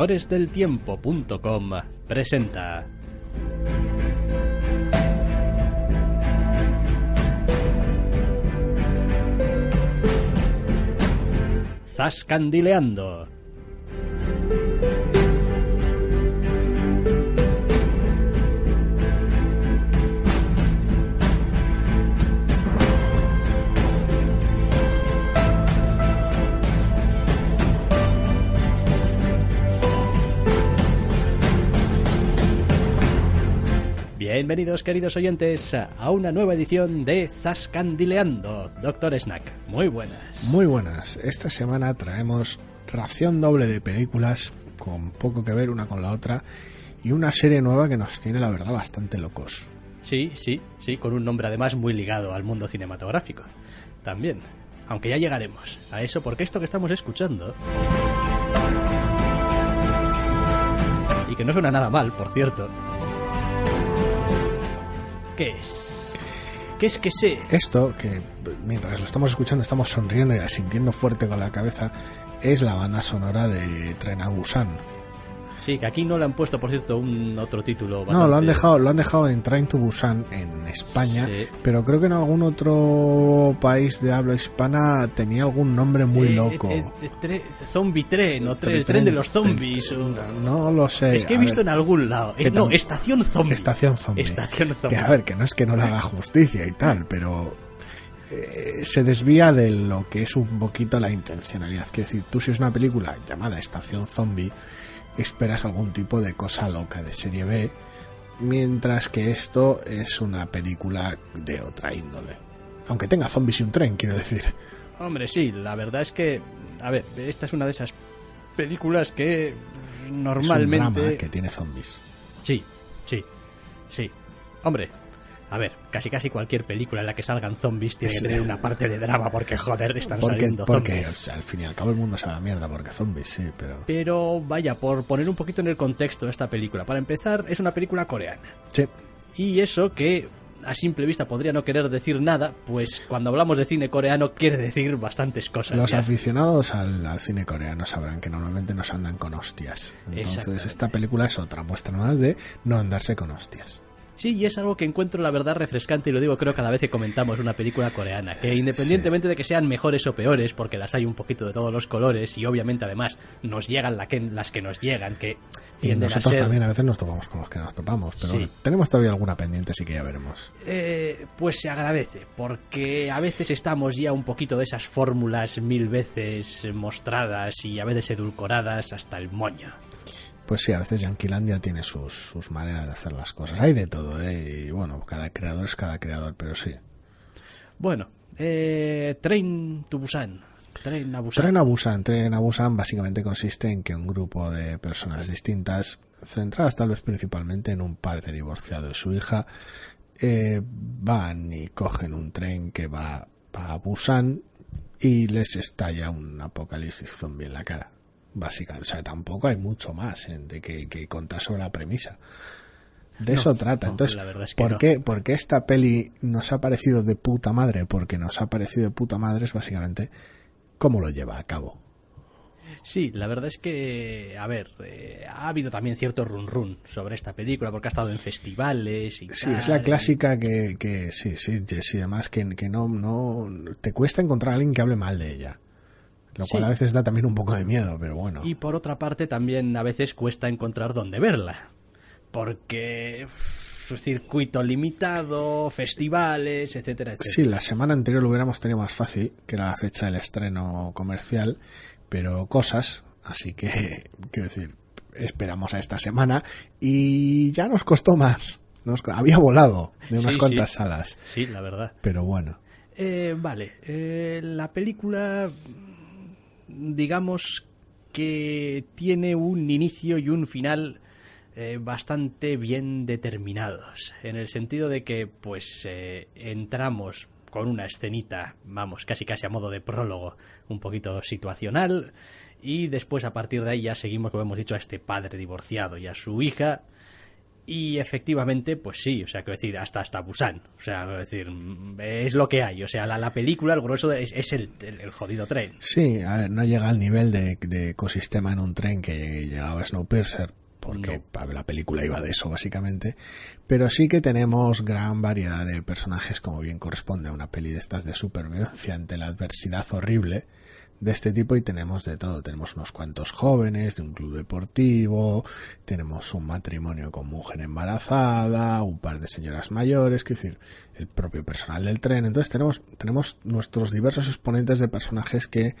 Doctoresdeltiempo.com presenta. Zascandileando. Bienvenidos, queridos oyentes, a una nueva edición de Zascandileando. Doctor Snack, muy buenas. Muy buenas. Esta semana traemos ración doble de películas con poco que ver una con la otra y una serie nueva que nos tiene, la verdad, bastante locos. Sí, sí, sí, con un nombre además muy ligado al mundo cinematográfico. También. Aunque ya llegaremos a eso, porque esto que estamos escuchando. Y que no suena nada mal, por cierto. ¿Qué es? ¿Qué es que sé? Esto, que mientras lo estamos escuchando estamos sonriendo y asintiendo fuerte con la cabeza, es la banda sonora de Tren a Busan. Sí, que aquí no le han puesto, por cierto, un otro título. No, lo han bastante- dejado, lo han dejado en Train to Busan en España, Sí. pero creo que en algún otro país de habla hispana tenía algún nombre muy Eh, loco. eh, eh, tre- zombie tren o tre- Tren- tren de los zombies. o- No lo sé. Es que he visto ver. en algún lado. Eh, no, estación zombie. Estación zombie. Estación zombie. Que a ver, que no es que no le haga justicia y tal, pero eh, se desvía de lo que es un poquito la intencionalidad. Quiero decir, tú si es una película llamada Estación Zombie, esperas algún tipo de cosa loca de serie B, mientras que esto es una película de otra índole. Aunque tenga zombies y un tren, quiero decir. Hombre, sí, la verdad es que, a ver, esta es una de esas películas que Es un normalmente... drama que tiene zombies. Sí, sí, sí. Hombre, a ver, casi casi cualquier película en la que salgan zombies tiene que tener una parte de drama porque, joder, están Porque, saliendo porque zombies. o sea, al fin y al cabo el mundo se va a mierda porque zombies, sí, pero... Pero vaya, por poner un poquito en el contexto de esta película. Para empezar, es una película coreana. Sí, Y eso que a simple vista podría no querer decir nada, pues cuando hablamos de cine coreano quiere decir bastantes cosas. Los ya. aficionados al, al cine coreano sabrán que normalmente nos andan con hostias. Entonces esta película es otra muestra más de no andarse con hostias. Sí, y es algo que encuentro la verdad refrescante y lo digo creo cada vez que comentamos una película coreana, que independientemente de que sean mejores o peores, porque las hay un poquito de todos los colores y obviamente además nos llegan la que- las que nos llegan, que Y tienden a nosotros ser... también a veces nos topamos con los que nos topamos, pero Sí. tenemos todavía alguna pendiente, así que ya veremos. Eh, pues se agradece, porque a veces estamos ya un poquito de esas fórmulas mil veces mostradas y a veces edulcoradas hasta el moño. Pues sí, a veces Yanquilandia tiene sus, sus maneras de hacer las cosas. Hay de todo, ¿eh? Y bueno, cada creador es cada creador, pero sí. Bueno, eh, Train to Busan. Train a Busan. Tren a Busan. Tren a Busan básicamente consiste en que un grupo de personas distintas, centradas tal vez principalmente en un padre divorciado y su hija, eh, van y cogen un tren que va, va a Busan y les estalla un apocalipsis zombie en la cara. Básicamente, o sea, tampoco hay mucho más eh, de que, que contar sobre la premisa. De eso trata. no, Entonces, es que ¿por, no. qué, por qué esta peli nos ha parecido de puta madre? Porque nos ha parecido de puta madre es básicamente cómo lo lleva a cabo. Sí, la verdad es que, a ver, eh, ha habido también cierto run run sobre esta película porque ha estado en festivales y Sí, tal, es la y- clásica que, que sí, sí, sí, además que, que no, no, te cuesta encontrar a alguien que hable mal de ella. Lo cual Sí. a veces da también un poco de miedo, pero bueno. Y por otra parte también a veces cuesta encontrar dónde verla. Porque circuito limitado, festivales, etcétera, etcétera. Sí, la semana anterior lo hubiéramos tenido más fácil, que era la fecha del estreno comercial, pero cosas, así que, quiero decir, esperamos a esta semana y ya nos costó más. Nos, había volado de unas Sí, cuantas sí. salas, Sí, la verdad. pero bueno. Eh, vale, eh, la película, digamos que tiene un inicio y un final eh, bastante bien determinados, en el sentido de que, pues, eh, entramos con una escenita, vamos, casi casi a modo de prólogo, un poquito situacional, y después a partir de ahí ya seguimos, como hemos dicho, a este padre divorciado y a su hija, Y efectivamente, pues sí, o sea, quiero decir, hasta hasta Busan. O sea, quiero decir, es lo que hay. O sea, la, la película, el grueso es, es el, el, el, jodido tren. Sí, a ver, no llega al nivel de, de ecosistema en un tren que llegaba Snowpiercer, porque no. la película iba de eso básicamente, pero sí que tenemos gran variedad de personajes como bien corresponde a una peli de estas de supervivencia ante la adversidad horrible de este tipo y tenemos de todo. Tenemos unos cuantos jóvenes de un club deportivo, tenemos un matrimonio con mujer embarazada, un par de señoras mayores, es decir, el propio personal del tren. Entonces tenemos, tenemos nuestros diversos exponentes de personajes que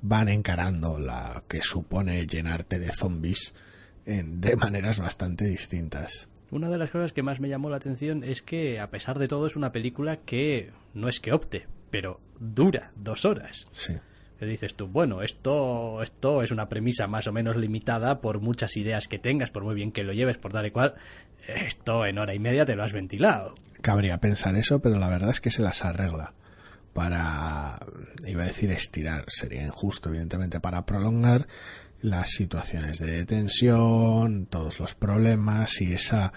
van encarando la que supone llenarte de zombies en, de maneras bastante distintas. Una de las cosas que más me llamó la atención es que, a pesar de todo, es una película que no es que opte, pero dura dos horas. Sí. Que dices tú, bueno, esto, esto es una premisa más o menos limitada por muchas ideas que tengas, por muy bien que lo lleves, por tal y cual, esto en hora y media te lo has ventilado. Cabría pensar eso, pero la verdad es que se las arregla para, iba a decir estirar, sería injusto, evidentemente, para prolongar las situaciones de tensión, todos los problemas y esa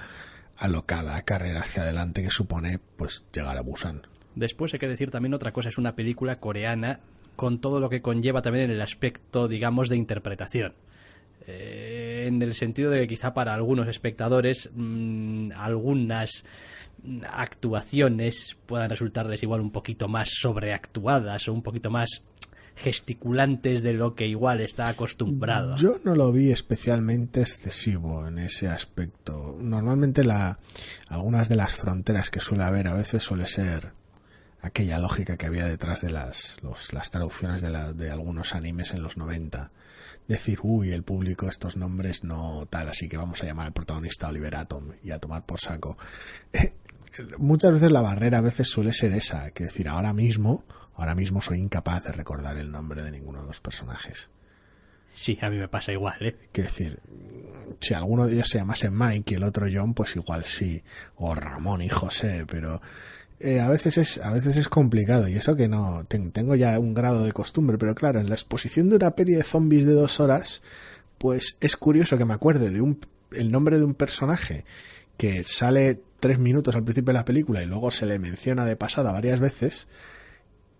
alocada carrera hacia adelante que supone pues llegar a Busan. Después hay que decir también otra cosa, es una película coreana con todo lo que conlleva también en el aspecto, digamos, de interpretación. Eh, en el sentido de que quizá para algunos espectadores mmm, algunas actuaciones puedan resultarles igual un poquito más sobreactuadas o un poquito más gesticulantes de lo que igual está acostumbrado. Yo no lo vi especialmente excesivo en ese aspecto. Normalmente la, algunas de las fronteras que suele haber a veces suele ser aquella lógica que había detrás de las, los, las traducciones de, la, de algunos animes en los 90. Decir, uy, el público estos nombres no tal, así que vamos a llamar al protagonista Oliver Atom y a tomar por saco. Muchas veces la barrera a veces suele ser esa, que decir, ahora mismo Ahora mismo soy incapaz de recordar el nombre de ninguno de los personajes. Sí, a mí me pasa igual, ¿eh? Quiero decir, si alguno de ellos se llamase Mike y el otro John, pues igual sí. O Ramón y José, pero eh, a veces es a veces es complicado y eso que no tengo ya un grado de costumbre, pero claro, en la exposición de una peli de zombies de dos horas, pues es curioso que me acuerde de un el nombre de un personaje que sale tres minutos al principio de la película y luego se le menciona de pasada varias veces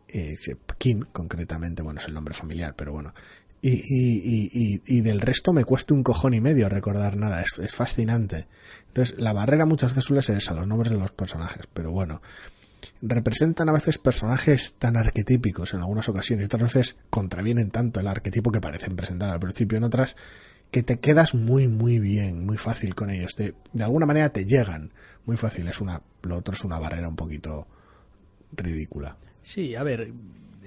eh, Kim, concretamente, bueno, es el nombre familiar, pero bueno. Y, y, y, y, del resto me cuesta un cojón y medio recordar nada, es, es, fascinante. Entonces, la barrera muchas veces suele ser esa, los nombres de los personajes, pero bueno, representan a veces personajes tan arquetípicos en algunas ocasiones, otras veces contravienen tanto el arquetipo que parecen presentar al principio, en otras que te quedas muy, muy bien, muy fácil con ellos, te, de alguna manera te llegan muy fácil, es una, lo otro es una barrera un poquito ridícula. Sí, a ver,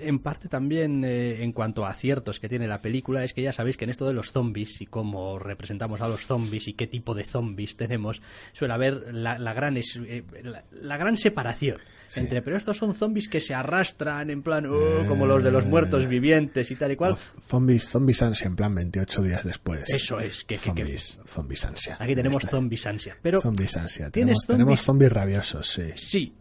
en parte también eh, en cuanto a aciertos que tiene la película es que ya sabéis que en esto de los zombies y cómo representamos a los zombies y qué tipo de zombies tenemos suele haber la, la gran es, eh, la, la, gran separación sí. entre pero estos son zombies que se arrastran en plan oh, como los de los muertos vivientes y tal y cual zombies zombies ansia en plan 28 días después. Eso es que, zombies, que, que... zombies ansia. Aquí tenemos zombies ansia pero zombies ansia. tenemos zombies... tenemos zombies rabiosos sí. Sí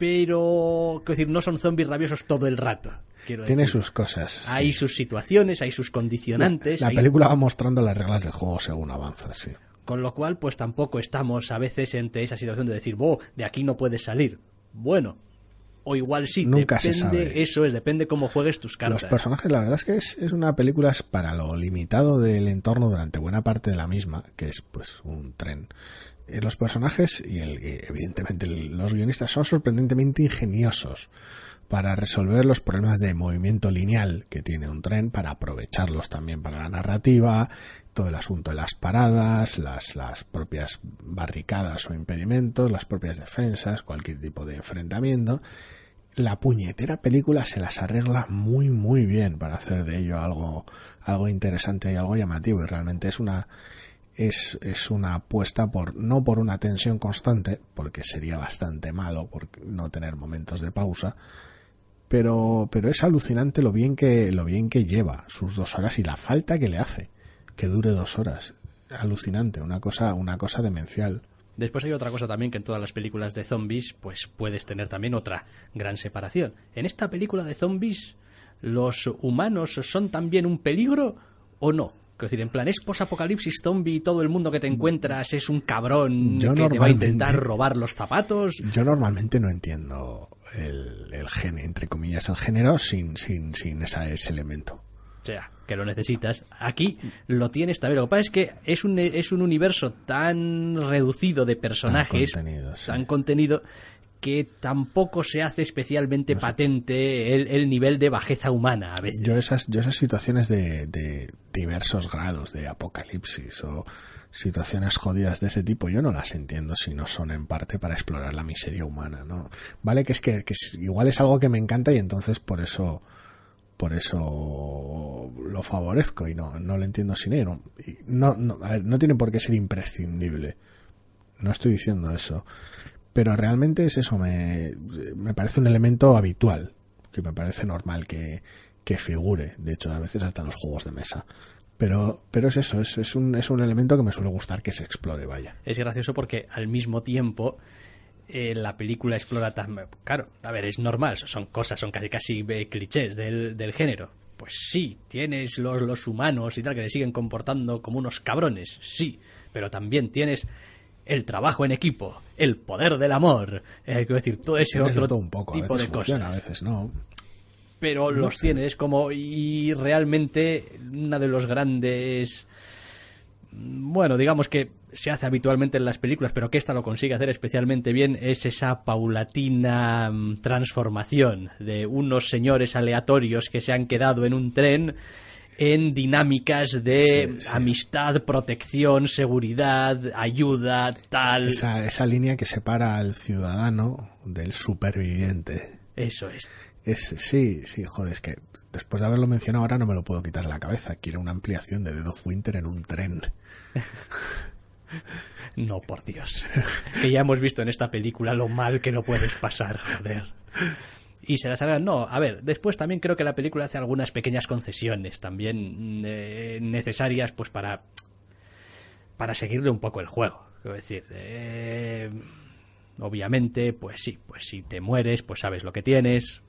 pero quiero decir, no son zombies rabiosos todo el rato. Quiero Tiene decir. sus cosas. Hay sí. sus situaciones, hay sus condicionantes. La, la hay... película va mostrando las reglas del juego según avanza, sí. Con lo cual, pues tampoco estamos a veces entre esa situación de decir, oh, de aquí no puedes salir. Bueno, o igual sí, Nunca depende, se sabe. eso es, depende cómo juegues tus cartas. Los personajes, la verdad es que es, es, una película para lo limitado del entorno durante buena parte de la misma, que es pues un tren. Eh, los personajes y, el, evidentemente los guionistas son sorprendentemente ingeniosos para resolver los problemas de movimiento lineal que tiene un tren, para aprovecharlos también para la narrativa, todo el asunto de las paradas, las, las propias barricadas o impedimentos, las propias defensas, cualquier tipo de enfrentamiento. La puñetera película se las arregla muy muy bien para hacer de ello algo, algo interesante y algo llamativo y realmente es una es, es, una apuesta por no por una tensión constante, porque sería bastante malo por no tener momentos de pausa, pero, pero es alucinante lo bien que lo bien que lleva sus dos horas y la falta que le hace que dure dos horas. Alucinante, una cosa, una cosa demencial. Después hay otra cosa también que en todas las películas de zombies, pues puedes tener también otra gran separación. En esta película de zombies, ¿los humanos son también un peligro o no? Es decir, en plan, es posapocalipsis zombie y todo el mundo que te encuentras es un cabrón Yo que te va a intentar robar los zapatos. Yo normalmente no entiendo el, el género, entre comillas, el género sin, sin, sin esa- ese elemento. O sea, que lo necesitas. Aquí lo tienes también. Lo que pasa es que es un, es un universo tan reducido de personajes, Tan contenido, sí. tan contenido, que tampoco se hace especialmente patente el, el nivel de bajeza humana a veces. Yo esas, yo esas situaciones de, de diversos grados de apocalipsis o situaciones jodidas de ese tipo, yo no las entiendo si no son en parte para explorar la miseria humana, ¿no? Vale que es que, que es- igual es algo que me encanta y entonces por eso por eso lo favorezco y no, no lo entiendo sin ello. No, no, a ver, no tiene por qué ser imprescindible. No estoy diciendo eso. Pero realmente es eso, me, me parece un elemento habitual, que me parece normal que, que figure, de hecho a veces hasta en los juegos de mesa. Pero, pero es eso, es, es, un, es un elemento que me suele gustar que se explore, vaya. Es gracioso porque al mismo tiempo eh, la película explora tan... Claro, a ver, es normal, son cosas, son casi casi eh, clichés del, del género. Pues sí, tienes los, los humanos y tal que le siguen comportando como unos cabrones, sí, pero también tienes el trabajo en equipo, el poder del amor, eh, quiero decir, todo ese Es otro todo un poco, a tipo veces de funciona, cosas a veces no. pero los tienes como y realmente una de los grandes bueno digamos que se hace habitualmente en las películas pero que esta lo consigue hacer especialmente bien es esa paulatina mm, transformación de unos señores aleatorios que se han quedado en un tren en dinámicas de Sí, sí. amistad, protección, seguridad, ayuda, tal. Esa, esa línea que separa al ciudadano del superviviente. Eso es. Es, sí, sí, joder, es que después de haberlo mencionado ahora no me lo puedo quitar de la cabeza. Quiero una ampliación de Dead of Winter en un tren. No, por Dios. Que ya hemos visto en esta película lo mal que no puedes pasar, joder. Y se las hagan. No, a ver, después también creo que la película hace algunas pequeñas concesiones también eh, necesarias pues para para seguirle un poco el juego. Quiero decir, eh, obviamente, pues sí, pues si te mueres, pues sabes lo que tienes.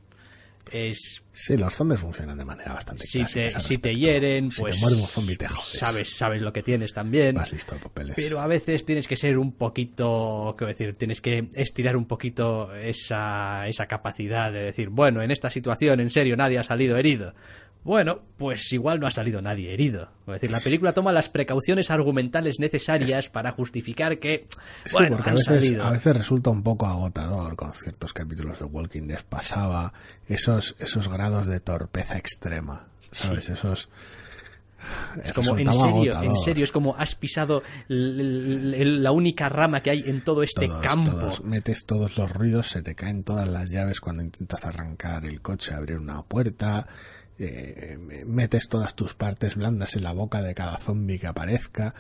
Es Sí, los zombies funcionan de manera bastante si clásica te, si te hieren, Si pues te muerde un zombie te jodes. sabes, sabes lo que tienes también. Vas listo de papeles. Pero a veces tienes que ser un poquito, quiero decir, tienes que estirar un poquito esa, esa capacidad de decir, bueno, en esta situación, en serio, nadie ha salido herido. Bueno, pues igual no ha salido nadie herido. Es decir, la película toma las precauciones argumentales necesarias para justificar que, Sí, bueno, porque a veces, salido. a veces resulta un poco agotador con ciertos capítulos de Walking Dead. Pasaba esos, esos grados de torpeza extrema. ¿Sabes? Esos. Es como, en serio, en serio, es como has pisado la única rama que hay en todo este Todos, campo. todos. metes todos los ruidos, se te caen todas las llaves cuando intentas arrancar el coche, abrir una puerta, eh, metes todas tus partes blandas en la boca de cada zombie que aparezca.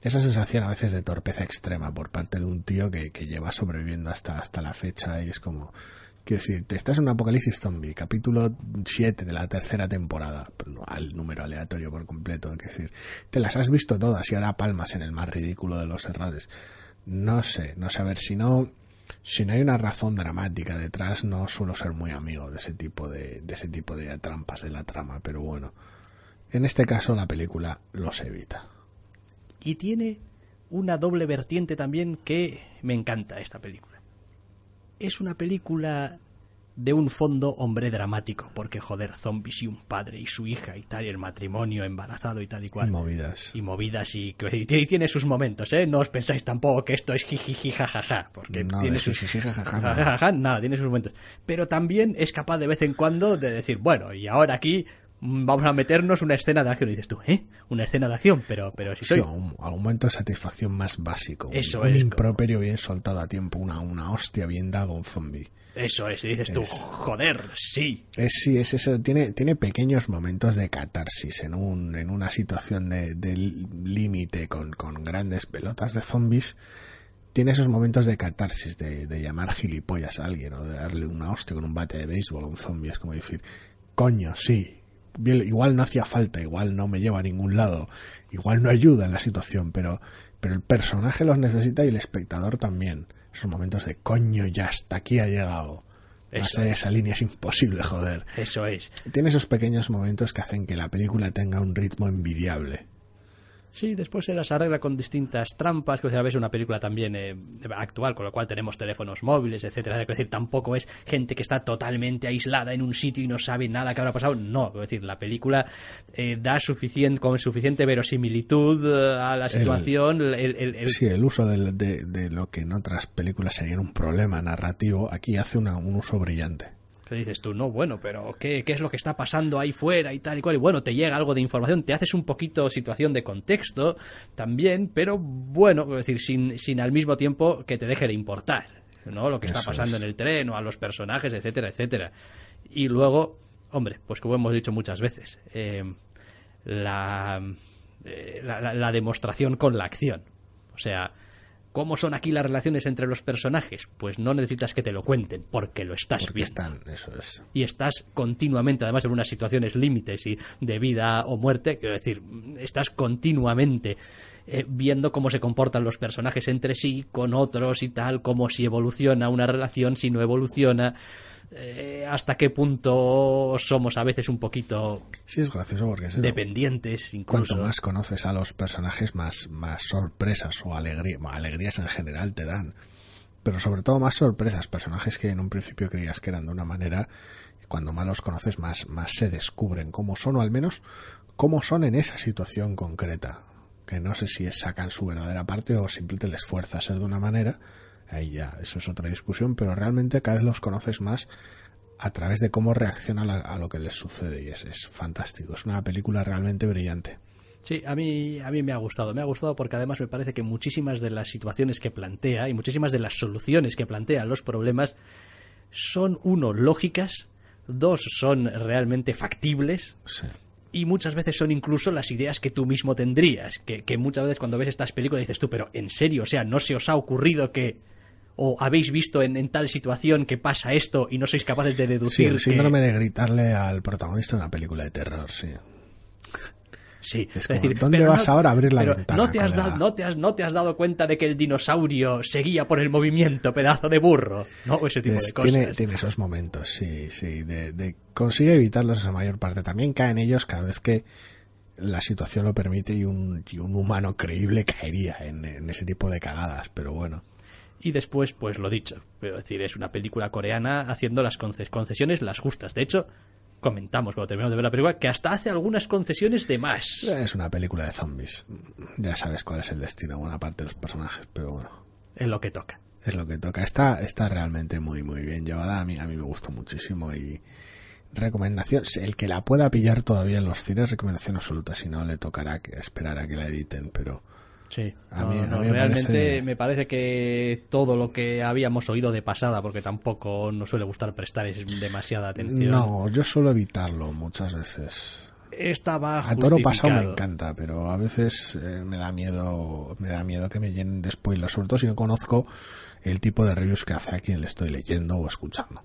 Esa sensación a veces de torpeza extrema por parte de un tío que, lleva sobreviviendo hasta, hasta la fecha y es como... Quiero decir, te estás en un apocalipsis zombie, capítulo 7 de la tercera temporada, al número aleatorio por completo, es decir, te las has visto todas y ahora palmas en el más ridículo de los errores. No sé, no sé, a ver, si no, si no hay una razón dramática detrás, no suelo ser muy amigo de ese tipo de, de ese tipo de trampas de la trama, pero bueno, en este caso la película los evita. Y tiene una doble vertiente también que me encanta esta película. Es una película de un fondo hombre dramático, porque joder, zombies y un padre y su hija y tal, y el matrimonio embarazado y tal y cual. Movidas. Y movidas y, que- y tiene sus momentos, ¿eh? No os pensáis tampoco que esto es jijiji jajaja, porque No, tiene sus jajaja, nada, tiene sus momentos. Pero también es capaz de vez en cuando de decir, bueno, y ahora aquí mm, vamos a meternos una escena de acción. Y dices tú, ¿eh? Una escena de acción, pero, pero si Sí, soy... un, algún momento de satisfacción más básico. un- Eso un es, como- improperio bien soltado a tiempo, una, una hostia bien dado a un zombie. Eso es, y dices tú, joder, sí. Es, sí, es eso, tiene, tiene pequeños momentos de catarsis en, un, en una situación de, de límite con, con grandes pelotas de zombies. Tiene esos momentos de catarsis, de, de llamar gilipollas a alguien o de darle una hostia con un bate de béisbol a un zombie. Es como decir, coño, sí, igual no hacía falta, igual no me lleva a ningún lado, igual no ayuda en la situación, pero, pero el personaje los necesita y el espectador también. Esos momentos de coño, ya hasta aquí ha llegado. Eso es. esa línea es imposible, joder. Eso es. Tiene esos pequeños momentos que hacen que la película tenga un ritmo envidiable. Sí, después se las arregla con distintas trampas, que a veces una película también eh, actual, con lo cual tenemos teléfonos móviles, etcétera. Es decir, tampoco es gente que está totalmente aislada en un sitio y no sabe nada que habrá pasado. No, es decir, la película eh, da suficiente, con suficiente verosimilitud eh, a la situación. El, Sí, el uso de, de, lo que en otras películas sería un problema narrativo, aquí hace una, un uso brillante que dices tú, no, bueno, pero ¿qué, ¿qué, es lo que está pasando ahí fuera y tal y cual? Y bueno, te llega algo de información, te haces un poquito situación de contexto también, pero bueno, es decir, sin, sin al mismo tiempo que te deje de importar, ¿no? Lo que está pasando en el tren o a los personajes, etcétera, etcétera. Y luego, hombre, pues como hemos dicho muchas veces, eh, la, eh, la, la demostración con la acción. O sea, ¿Cómo son aquí las relaciones entre los personajes? Pues no necesitas que te lo cuenten, porque lo estás porque viendo. Están, eso es. Y estás continuamente, además en unas situaciones límites y de vida o muerte, quiero decir, estás continuamente eh, viendo cómo se comportan los personajes entre sí, con otros y tal, cómo si evoluciona una relación, si no evoluciona. Eh, hasta qué punto somos a veces un poquito sí es gracioso porque dependientes incluso. cuanto más conoces a los personajes más más sorpresas o alegría, alegrías en general te dan. Pero sobre todo más sorpresas personajes que en un principio creías que eran de una manera cuando más los conoces más más se descubren cómo son o al menos cómo son en esa situación concreta. Que no sé si sacan su verdadera parte o simplemente les fuerza a ser de una manera ahí ya, eso es otra discusión, pero realmente cada vez los conoces más a través de cómo reaccionan a, lo que les sucede y es, es fantástico, es una película realmente brillante. Sí, a mí, a mí me ha gustado. Me ha gustado porque además me parece que muchísimas de las situaciones que plantea y muchísimas de las soluciones que plantea los problemas son, uno, lógicas, dos, son realmente factibles. Y muchas veces son incluso las ideas que tú mismo tendrías. Que, que muchas veces cuando ves estas películas dices tú, pero en serio, o sea, ¿no se os ha ocurrido que o habéis visto en, tal situación que pasa esto y no sois capaces de deducir. Sí, el síndrome de gritarle al protagonista de una película de terror, sí. Sí, es, decir, ¿dónde vas ahora a abrir la ventana? No te, has dado, no, te has, no te has dado cuenta de que el dinosaurio seguía por el movimiento, pedazo de burro. No, ese tipo de cosas. Tiene, tiene, esos momentos, sí, sí. De, consigue evitarlos esa mayor parte. También caen ellos cada vez que la situación lo permite y un, un humano creíble caería en, en ese tipo de cagadas, pero bueno y después, pues lo dicho, pero decir, es una película coreana haciendo las concesiones las justas. De hecho, comentamos cuando terminamos de ver la película que hasta hace algunas concesiones de más. Es una película de zombies. Ya sabes cuál es el destino de buena parte de los personajes, pero bueno. Es lo que toca. Es lo que toca. Está, está realmente muy, muy bien llevada. A mí, a mí me gustó muchísimo y recomendación. El que la pueda pillar todavía en los cines, recomendación absoluta. Si no, le tocará que esperar a que la editen, pero Sí, a mí, realmente me parece que todo lo que habíamos oído de pasada, porque tampoco nos suele gustar prestar demasiada atención. No, yo suelo evitarlo muchas veces. Estaba A toro pasado me encanta, pero a veces eh, me da miedo, me da miedo que me llenen de spoilers, sobre todo si no conozco el tipo de reviews que hace a quien le estoy leyendo o escuchando.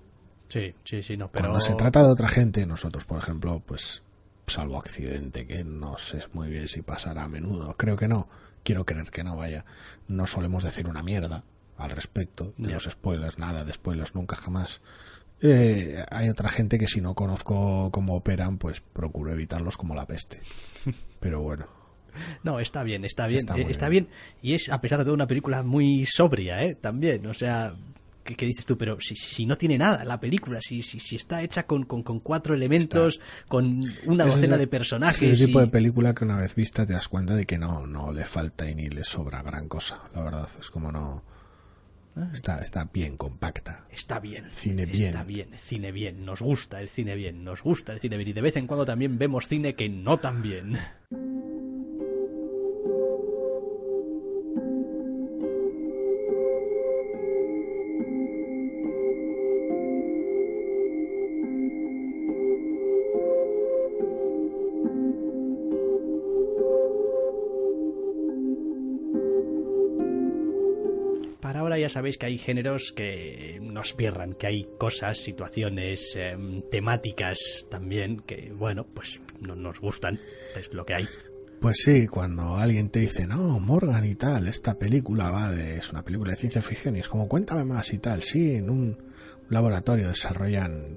Sí, sí, sí, no, pero... Cuando se trata de otra gente, nosotros, por ejemplo, pues salvo accidente, que no sé muy bien si pasará a menudo, creo que no, quiero creer que no vaya, no solemos decir una mierda al respecto de los spoilers, nada de spoilers nunca jamás. Eh, hay otra gente que si no conozco cómo operan, pues procuro evitarlos como la peste. Pero bueno. No, está bien, está bien, está, eh, bien. Y es, a pesar de todo, una película muy sobria, ¿eh? También, o sea, ¿Qué, dices tú? Pero si, si, no tiene nada la película, si, si, si está hecha con, con, cuatro elementos, con una docena de personajes. Es el tipo de película que una vez vista te das cuenta de que no, no le falta y ni le sobra gran cosa, la verdad. Es como no. Ah. Está, está bien compacta. Está bien. Cine bien. Está bien, cine bien. Nos gusta el cine bien. Nos gusta el cine bien. Y de vez en cuando también vemos cine que no tan bien. Sabéis que hay géneros que nos pierran, que hay cosas, situaciones, em, temáticas también que, bueno, pues no nos gustan, es lo que hay. Pues sí, cuando alguien te dice, no, Morgan y tal, esta película va de, es una película de ciencia ficción y es como, cuéntame más y tal, sí, en un laboratorio desarrollan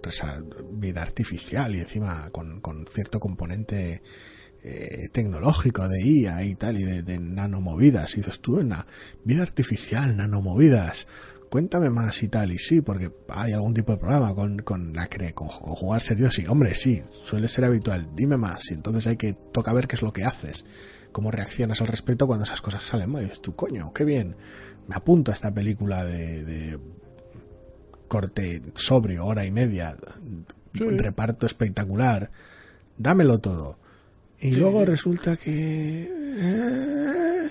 vida artificial y encima con, con cierto componente eh, tecnológico de IA y tal, y de, nanomovidas. Y dices tú, en la vida artificial, nanomovidas. Cuéntame más y tal, y sí, porque hay algún tipo de programa con, con la con, con jugar serios y, hombre, sí, suele ser habitual, dime más, y entonces hay que toca ver qué es lo que haces, cómo reaccionas al respecto cuando esas cosas salen mal, y dices tú, coño, qué bien, me apunto a esta película de, de corte sobrio, hora y media, reparto espectacular, dámelo todo. Y luego resulta que... Eh,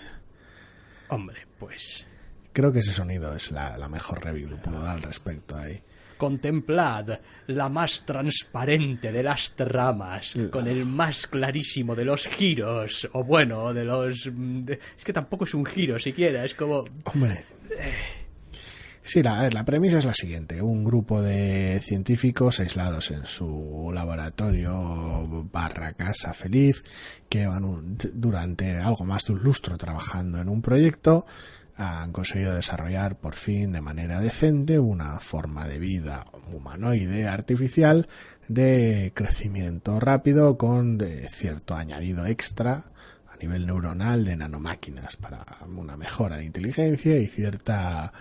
Hombre, pues... Creo que ese sonido es la, mejor review que puedo dar al respecto ahí. Contemplad la más transparente de las tramas, con el más clarísimo de los giros, o bueno, de los... Es que tampoco es un giro siquiera, es como... Hombre. Eh, Sí, la, premisa es la siguiente. Un grupo de científicos aislados en su laboratorio barra casa feliz que van durante algo más de un lustro trabajando en un proyecto han conseguido desarrollar por fin de manera decente una forma de vida humanoide artificial de crecimiento rápido con cierto añadido extra a nivel neuronal de nanomáquinas para una mejora de inteligencia y cierta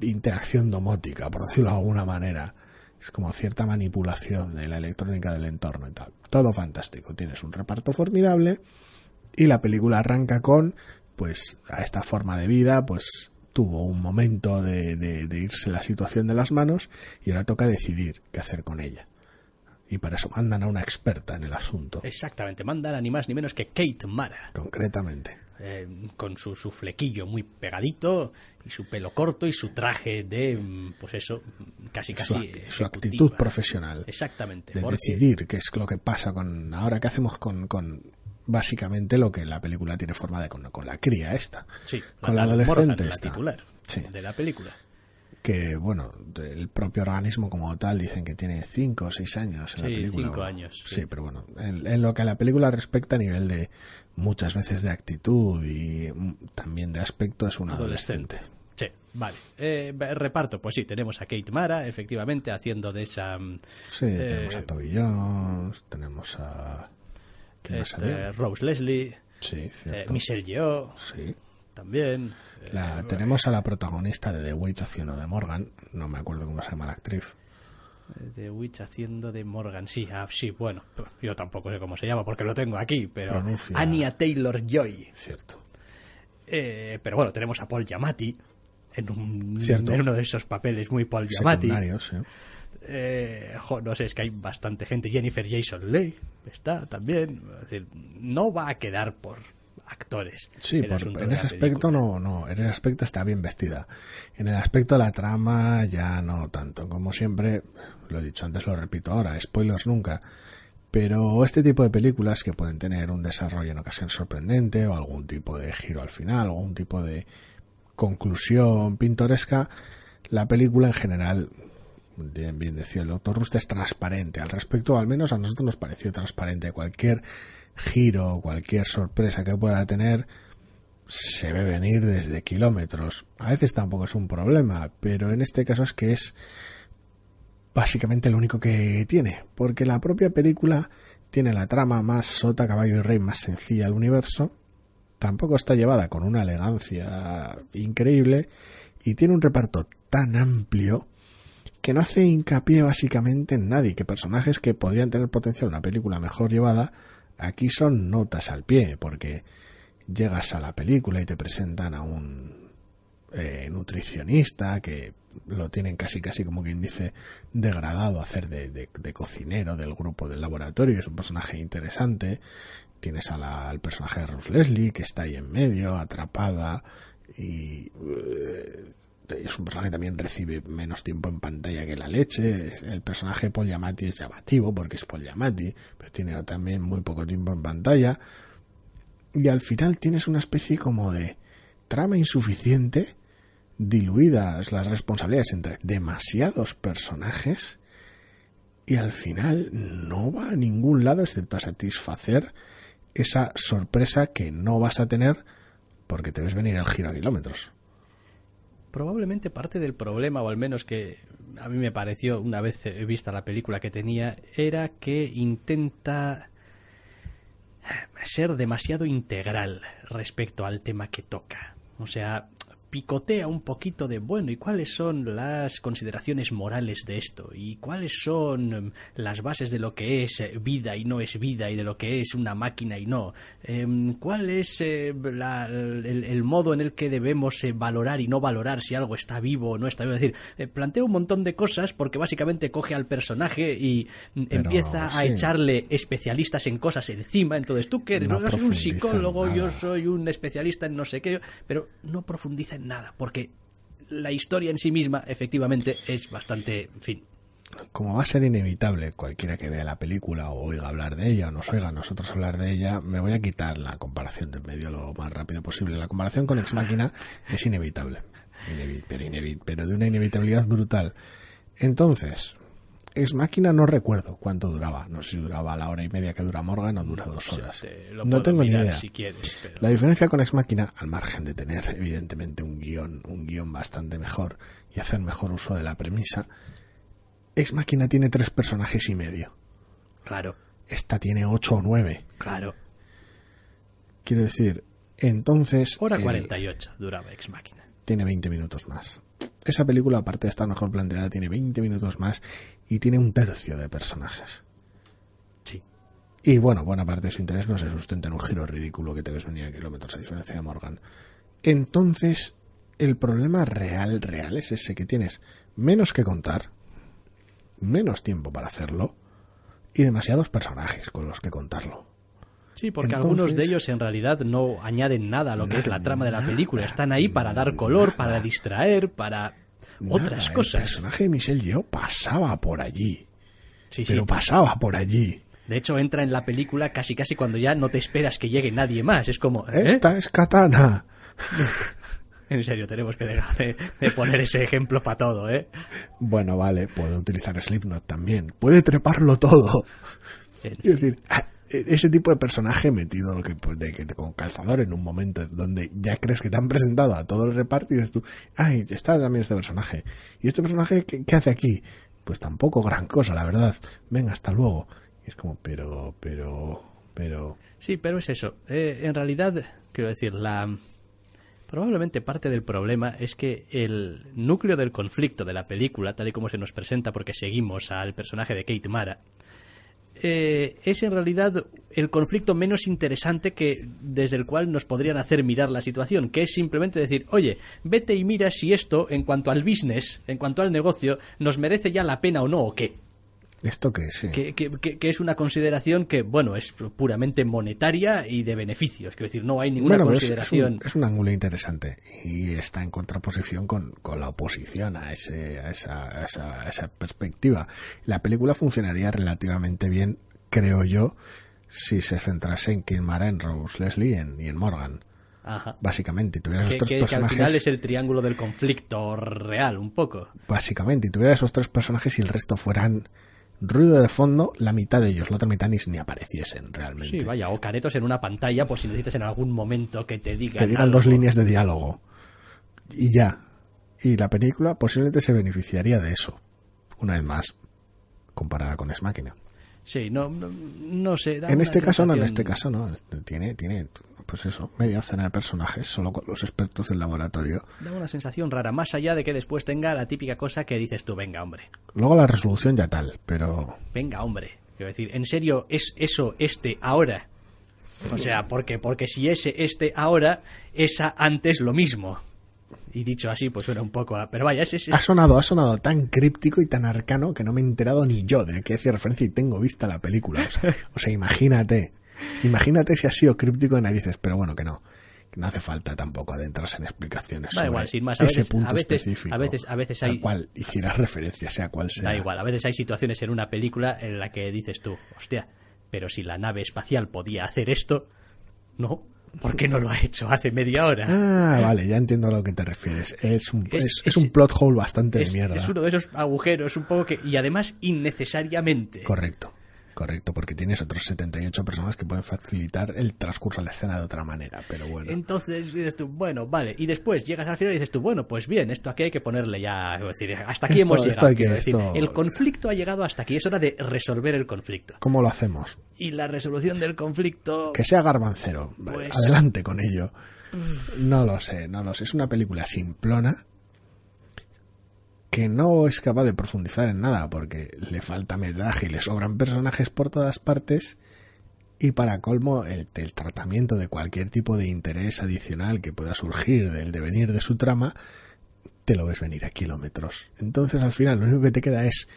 interacción domótica, por decirlo de alguna manera. Es como cierta manipulación de la electrónica del entorno y tal. Todo fantástico. Tienes un reparto formidable y la película arranca con, pues, a esta forma de vida, pues tuvo un momento de, de, irse la situación de las manos y ahora toca decidir qué hacer con ella. Y para eso mandan a una experta en el asunto. Exactamente, mandan a ni más ni menos que Kate Mara. Concretamente. Eh, con su, su, flequillo muy pegadito y su pelo corto y su traje de, mm, pues eso, casi casi. Su, actitud profesional. Exactamente. De decidir qué es lo que pasa con. Ahora, ¿qué hacemos con, con básicamente lo que la película tiene forma de con, con la cría esta? Sí, con la, adolescente esta. titular de la película que, bueno, el propio organismo como tal dicen que tiene 5 o 6 años en la película. 5 años. Sí. pero bueno, en, lo que a la película respecta a nivel de muchas veces de actitud y también de aspecto es un adolescente. Sí, vale. Eh, reparto, pues sí, tenemos a Kate Mara, efectivamente, haciendo de esa... Mm, sí, tenemos a eh, Toby Jones, tenemos a... Este, Rose Leslie, sí, eh, Michelle Yeoh, sí. También... La, tenemos a la protagonista de The Witch haciendo de Morgan, no me acuerdo cómo se llama la actriz. The Witch haciendo de Morgan, sí, ah, sí, bueno, yo tampoco sé cómo se llama porque lo tengo aquí, pero Anya Taylor Joy. Cierto. Eh, pero bueno, tenemos a Paul Giamatti en, un, en uno de esos papeles muy Paul Giamatti. Eh, no sé, es que hay bastante gente. Jennifer Jason Leigh está también. decir, no va a quedar por actores. Sí, en ese aspecto no, no, en ese aspecto está bien vestida. En el aspecto de la trama ya no tanto. Como siempre, lo he dicho antes, lo repito ahora, spoilers nunca. Pero este tipo de películas que pueden tener un desarrollo en ocasión sorprendente o algún tipo de giro al final, o algún tipo de conclusión pintoresca, la película en general, bien, bien decía el doctor Rust, es transparente. Al respecto, al menos a nosotros nos pareció transparente. Cualquier giro, cualquier sorpresa que pueda tener, se ve venir desde kilómetros. A veces tampoco es un problema, pero en este caso es que es básicamente lo único que tiene, porque la propia película tiene la trama más sota, caballo y rey más sencilla del universo, tampoco está llevada con una elegancia increíble y tiene un reparto tan amplio que no hace hincapié básicamente en nadie, que personajes que podrían tener potencial en una película mejor llevada Aquí son notas al pie, porque llegas a la película y te presentan a un eh, nutricionista que lo tienen casi casi como quien dice degradado a hacer de, cocinero del grupo del laboratorio. Es un personaje interesante. Tienes al personaje de Rose Leslie que está ahí en medio atrapada y eh, es un personaje que también recibe menos tiempo en pantalla que la leche. El personaje Paul Yamati es llamativo porque es Paul Yamati, pero tiene también muy poco tiempo en pantalla. Y al final tienes una especie como de trama insuficiente, diluidas las responsabilidades entre demasiados personajes, y al final no va a ningún lado excepto a satisfacer esa sorpresa que no vas a tener porque te ves venir al giro a kilómetros probablemente parte del problema, o al menos que a mí me pareció una vez vista la película que tenía, era que intenta ser demasiado integral respecto al tema que toca. O sea, picotea un poquito de, bueno, ¿y cuáles son las consideraciones morales de esto? ¿Y cuáles son em, las bases de lo que es eh, vida y no es vida y de lo que es una máquina y no? Em, ¿Cuál es eh, la- el, el modo en el que debemos eh, valorar y no valorar si algo está vivo o no está vivo? Es decir, plantea un montón de cosas porque básicamente coge al personaje y mm, Pero, empieza a echarle especialistas en cosas encima. Entonces, ¿tú qué eres? No yo soy un psicólogo, yo soy un especialista en no sé qué, pero no profundiza en nada, porque la historia en sí misma, efectivamente, es bastante, fin, como va a ser inevitable cualquiera que vea la película o oiga hablar de ella o nos oiga a nosotros hablar de ella, me voy a quitar la comparación del medio lo más rápido posible. La comparación con Ex Máquina es inevitable, Inevi- pero, inevi- pero de una inevitabilidad brutal. Entonces, Ex Máquina no recuerdo cuánto duraba. No sé si duraba la hora y media que dura Morgan o dura dos horas. te No tengo ni idea. si quieres, pero- La diferencia con Ex Máquina, al margen de tener evidentemente un guion, un guion bastante mejor y hacer mejor uso de la premisa, Ex Máquina tiene tres personajes y medio. Claro, Esta tiene ocho o nueve. claro. Quiero decir, entonces Hora el- 48 duraba Ex Máquina. tiene 20 minutos más. Esa película, aparte de estar mejor planteada, tiene 20 minutos más y tiene un tercio de personajes. Sí. Y bueno, buena parte de su interés no se sustenta en un giro ridículo que te ves venir a kilómetros a diferencia de Morgan. Entonces, el problema real, real es ese que tienes menos que contar, menos tiempo para hacerlo y demasiados personajes con los que contarlo. Sí, porque Entonces- algunos de ellos en realidad no añaden nada a lo que es la trama de la película. Están ahí para dar color, para distraer, para otras Nada, El cosas. personaje de Michelle Yeoh pasaba por allí, Sí, sí. pero pasaba por allí. De hecho, entra en la película casi casi cuando ya no te esperas que llegue nadie más. Es como, ¿eh? Esta es Katana. En serio, tenemos que dejar de, de poner ese ejemplo para todo, ¿eh? Bueno, vale, puede utilizar Slipknot también. Puede treparlo todo. Quiero decir, ese tipo de personaje metido que, pues, de, que, con calzador en un momento donde ya crees que te han presentado a todo el reparto y dices tú, ay, está también este personaje. ¿Y este personaje qué hace aquí? Pues tampoco gran cosa, la verdad. Venga, hasta luego. Y es como, pero, pero, pero... Sí, pero es eso. Eh, en realidad, quiero decir, la probablemente parte del problema es que el núcleo del conflicto de la película, tal y como se nos presenta, porque seguimos al personaje de Kate Mara, eh, es en realidad el conflicto menos interesante que desde el cual nos podrían hacer mirar la situación, que es simplemente decir, oye, vete y mira si esto, en cuanto al business, en cuanto al negocio, nos merece ya la pena o no, o qué. Esto que sí. que, que- que- es una consideración que, bueno, es puramente monetaria y de beneficios. Quiero decir, no hay ninguna Bueno, pero es- es, consideración. un, es un ángulo interesante y está en contraposición con, con la oposición a, ese, a, esa, a esa- a esa perspectiva. La película funcionaría relativamente bien, creo yo, si se centrase en Kid Mara, en Rose Leslie y en, y en Morgan. Ajá. Básicamente, y tuviera Que, esos tres que- que al personajes. final es el triángulo del conflicto real, un poco. Básicamente, y tuviera esos tres personajes y el resto fueran ruido de fondo, la mitad de ellos, la otra mitad ni, ni apareciesen realmente. Sí, vaya, o caretos en una pantalla por si necesitas en algún momento que te digan. que digan algo. dos líneas de diálogo. Y ya. Y la película posiblemente se beneficiaría de eso. Una vez más, comparada con Es Máquina. Sí, no, no, no sé. En este caso no, en este caso no. Este Tiene, tiene, pues eso, media docena de personajes, solo con los expertos del laboratorio. Da una sensación rara, más allá de que después tenga la típica cosa que dices tú, venga, hombre. Luego la resolución ya tal, pero Venga, hombre. Quiero decir, ¿en serio es eso este ahora? O sea, porque porque si ese este ahora, esa antes lo mismo. Y dicho así, pues suena un poco a... Pero vaya, ese es... ha sonado, ha sonado tan críptico y tan arcano que no me he enterado ni yo de qué hacía referencia y tengo vista la película. O sea, o sea, imagínate, imagínate si ha sido críptico de narices, pero bueno, que no. Que no hace falta tampoco adentrarse en explicaciones Da sobre igual, sin más, a ese veces- punto a veces- específico a veces- a veces hay- al cual hicieras referencia, sea cual sea. Da igual, a veces hay situaciones en una película en la que dices tú, hostia, pero si la nave espacial podía hacer esto, ¿no? ¿Por qué no lo ha hecho hace media hora? Ah, vale, ya entiendo a lo que te refieres. Es un, Es- es, un plot hole bastante es, de mierda. es uno de esos agujeros un poco que... Y además innecesariamente. Correcto. Correcto, porque tienes otros 78 personas que pueden facilitar el transcurso de la escena de otra manera, pero bueno. Entonces dices tú, bueno, vale, y después llegas al final y dices tú, bueno, pues bien, esto aquí hay que ponerle ya, es decir, hasta aquí hemos llegado. El conflicto ha llegado hasta aquí, es hora de resolver el conflicto. ¿Cómo lo hacemos? Y la resolución del conflicto... Que sea garbancero, pues adelante con ello. No lo sé, no lo sé, es una película simplona que no es capaz de profundizar en nada porque le falta metraje y le sobran personajes por todas partes y para colmo el, tratamiento de cualquier tipo de interés adicional que pueda surgir del devenir de su trama te lo ves venir a kilómetros. Entonces al final lo único que te queda es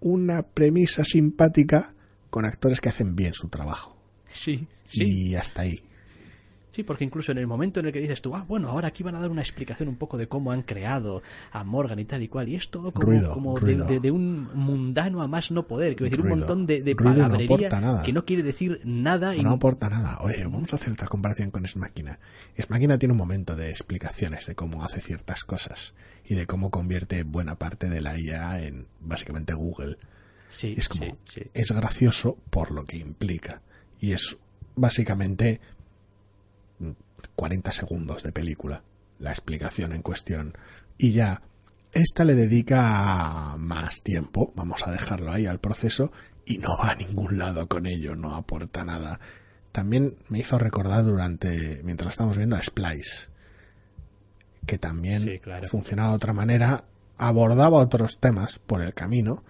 una premisa simpática con actores que hacen bien su trabajo. Sí, sí. Y hasta ahí. Sí, porque incluso en el momento en el que dices tú, ah, bueno, ahora aquí van a dar una explicación un poco de cómo han creado a Morgan y tal y cual, y es todo como, De, un mundano a más no poder, quiero decir, un montón de, de palabrería que no quiere decir nada. Y... No aporta nada. Oye, vamos a hacer otra comparación con. Es Máquina tiene un momento de explicaciones de cómo hace ciertas cosas y de cómo convierte buena parte de la IA en básicamente Google. Sí, es como, es gracioso por lo que implica. Y es básicamente 40 segundos de película, la explicación en cuestión. Y ya, esta le dedica más tiempo, vamos a dejarlo ahí al proceso, y no va a ningún lado con ello, no aporta nada. También me hizo recordar durante, mientras estamos viendo a Splice, que también funcionaba de otra manera, abordaba otros temas por el camino,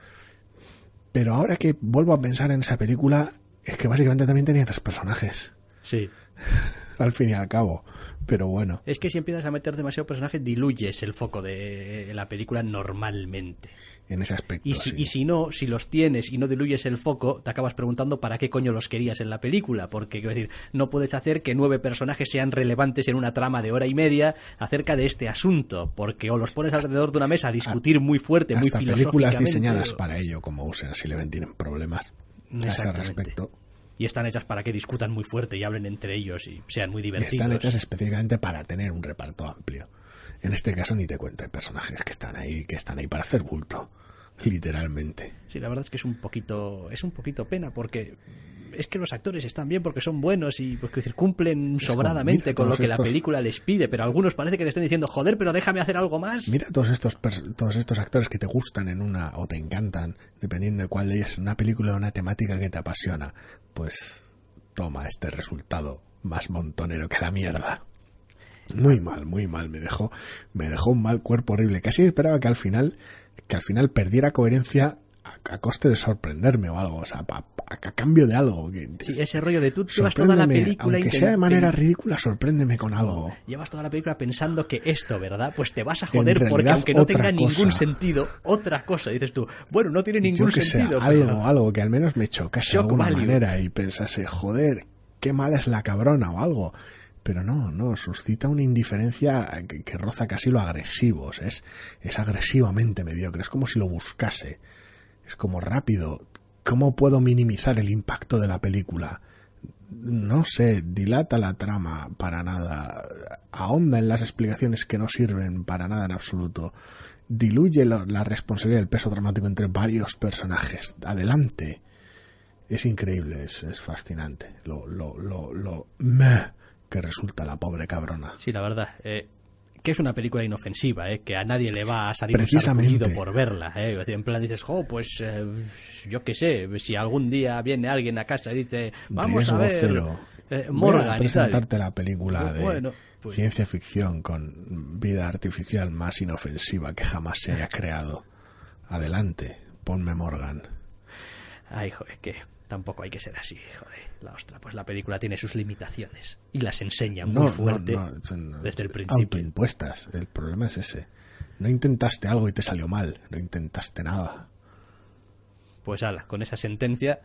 pero ahora que vuelvo a pensar en esa película, es que básicamente también tenía tres personajes. Sí. al fin y al cabo. Pero bueno. Es que si empiezas a meter demasiado personaje, diluyes el foco de la película normalmente. En ese aspecto. Y si, y si no, si los tienes y no diluyes el foco, te acabas preguntando para qué coño los querías en la película. Porque, quiero decir, no puedes hacer que nueve personajes sean relevantes en una trama de hora y media acerca de este asunto. Porque o los pones alrededor de una mesa a discutir muy fuerte, muy filosóficamente. películas diseñadas para ello, como si le tienen problemas. A ese respecto y están hechas para que discutan muy fuerte y hablen entre ellos y sean muy divertidos. están hechas específicamente para tener un reparto amplio. En este caso ni te cuento, hay personajes que están ahí, que están ahí para hacer bulto, literalmente. Sí, la verdad es que es un poquito, es un poquito pena porque es que los actores están bien porque son buenos y porque decir, cumplen sobradamente con lo que la película les pide, pero algunos parece que te estén diciendo, joder, pero déjame hacer algo más. Mira todos estos, todos estos actores que te gustan en una o te encantan, dependiendo de cuál de ellos, una película o una temática que te apasiona, pues toma este resultado más montonero que la mierda. Muy mal, muy mal, me dejó, me dejó un mal cuerpo horrible. Casi esperaba que al final, que al final perdiera coherencia a, coste de sorprenderme o algo, o sea, a, cambio de algo. sí, ese rollo de tú llevas toda la película aunque sea de manera ridícula, sorpréndeme con algo. llevas toda la película pensando que esto, ¿verdad? Pues te vas a joder porque aunque no tenga ningún sentido, otra cosa. Dices tú, bueno, no tiene ningún sentido. algo, algo que al menos me chocase de alguna manera y pensase, joder, qué mala es la cabrona o algo pero no, no, suscita una indiferencia que, roza casi lo agresivo, es, es agresivamente mediocre, es como si lo buscase. Es como rápido. ¿Cómo puedo minimizar el impacto de la película? No sé, dilata la trama para nada, ahonda en las explicaciones que no sirven para nada en absoluto, diluye la responsabilidad del peso dramático entre varios personajes. Adelante. Es increíble, es, fascinante. Lo, lo, lo, lo meh que resulta la pobre cabrona. Sí, la verdad. Eh, que es una película inofensiva, ¿eh? que a nadie le va a salir un por verla. ¿eh? En plan dices, oh, pues eh, yo qué sé, si algún día viene alguien a casa y dice, vamos a ver eh, Morgan a presentarte la película de pues ciencia ficción con vida artificial más inofensiva que jamás se haya creado. Adelante, ponme Morgan. Ay, joder, que tampoco hay que ser así, joder la ostra, pues la película tiene sus limitaciones y las enseña muy fuerte desde el principio. Autoimpuestas, el problema es ese. No intentaste algo y te salió mal, no intentaste nada. Pues ala, con esa sentencia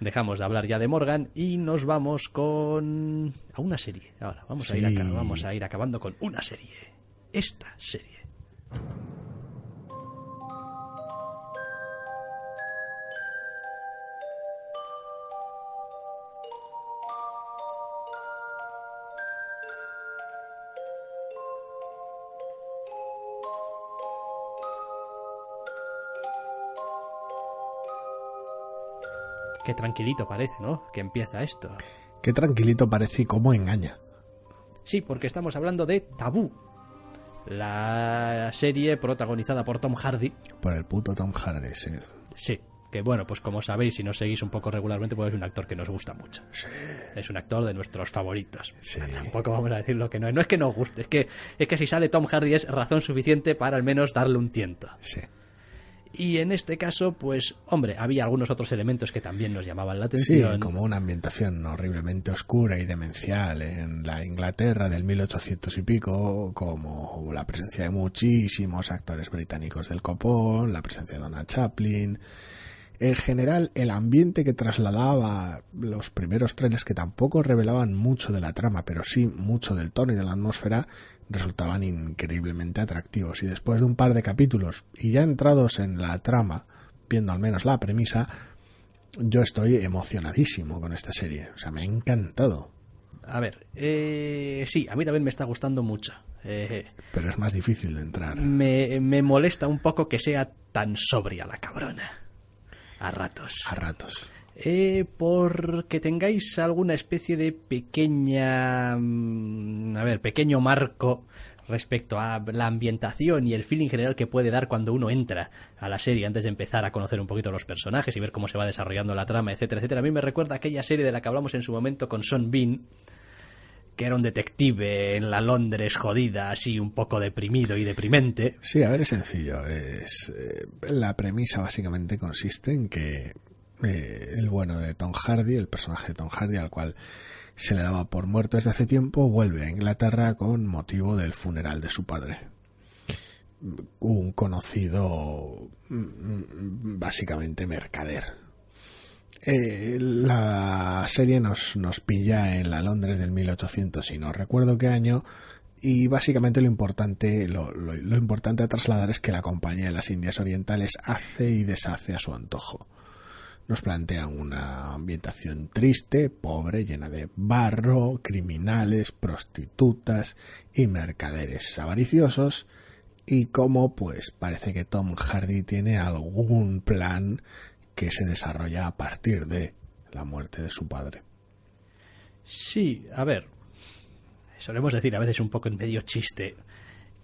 dejamos de hablar ya de Morgan y nos vamos con a una serie. Ahora vamos a ir vamos a ir acabando con una serie. Esta serie. Qué tranquilito parece, ¿no? Que empieza esto. Qué tranquilito parece y cómo engaña. Sí, porque estamos hablando de Tabú. La serie protagonizada por Tom Hardy. Por el puto Tom Hardy, sí. Sí, que bueno, pues como sabéis, si nos seguís un poco regularmente, pues es un actor que nos gusta mucho. Sí. Es un actor de nuestros favoritos. Sí. Tampoco vamos a decir lo que no es. No es que nos guste, es que, es que si sale Tom Hardy es razón suficiente para al menos darle un tiento. Sí. Y en este caso, pues, hombre, había algunos otros elementos que también nos llamaban la Sí, atención. como una ambientación horriblemente oscura y demencial en la Inglaterra del 1800 y pico, como la presencia de muchísimos actores británicos del copón, la presencia de Donna Chaplin. En general, el ambiente que trasladaba los primeros trenes, que tampoco revelaban mucho de la trama, pero sí mucho del tono y de la atmósfera, resultaban increíblemente atractivos. Y después de un par de capítulos, y ya entrados en la trama, viendo al menos la premisa, yo estoy emocionadísimo con esta serie. O sea, me ha encantado. A ver, eh, sí, a mí también me está gustando mucho. Eh, Pero es más difícil de entrar. me, me molesta un poco que sea tan sobria la cabrona. A ratos. A ratos. Eh, porque tengáis alguna especie de pequeña. mm, A ver, pequeño marco respecto a la ambientación y el feeling general que puede dar cuando uno entra a la serie antes de empezar a conocer un poquito los personajes y ver cómo se va desarrollando la trama, etcétera, etcétera. A mí me recuerda aquella serie de la que hablamos en su momento con Son Bean, que era un detective en la Londres jodida, así un poco deprimido y deprimente. Sí, a ver, es sencillo. Es, eh, la premisa básicamente consiste en que eh, el bueno de Tom Hardy, el personaje de Tom Hardy, al cual se le daba por muerto desde hace tiempo, vuelve a Inglaterra con motivo del funeral de su padre. Un conocido, mm, mm, básicamente mercader. Eh, la serie nos, nos pilla en la Londres del 1800 y no recuerdo qué año y básicamente lo importante lo, lo- lo importante a trasladar es que la compañía de las Indias Orientales hace y deshace a su antojo nos plantean una ambientación triste, pobre, llena de barro, criminales, prostitutas y mercaderes avariciosos, y cómo pues parece que Tom Hardy tiene algún plan que se desarrolla a partir de la muerte de su padre. Sí, a ver. Solemos decir a veces un poco en medio chiste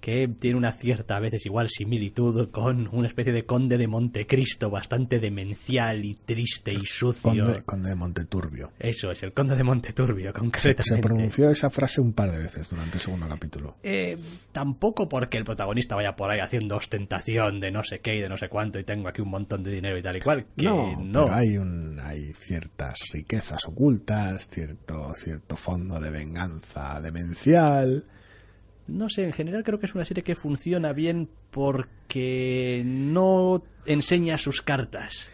que tiene una cierta, a veces igual, similitud con una especie de conde de Montecristo bastante demencial y triste y sucio. Conde, Conde de Monteturbio. Eso es, el conde de Monteturbio, Se concretamente. pronunció esa frase un par de veces durante el segundo capítulo. Eh, tampoco porque el protagonista vaya por ahí haciendo ostentación de no sé qué y de no sé cuánto y tengo aquí un montón de dinero y tal y cual. Que no, no. pero hay un hay ciertas riquezas ocultas, cierto cierto fondo de venganza demencial. No sé, en general creo que es una serie que funciona bien porque no enseña sus cartas.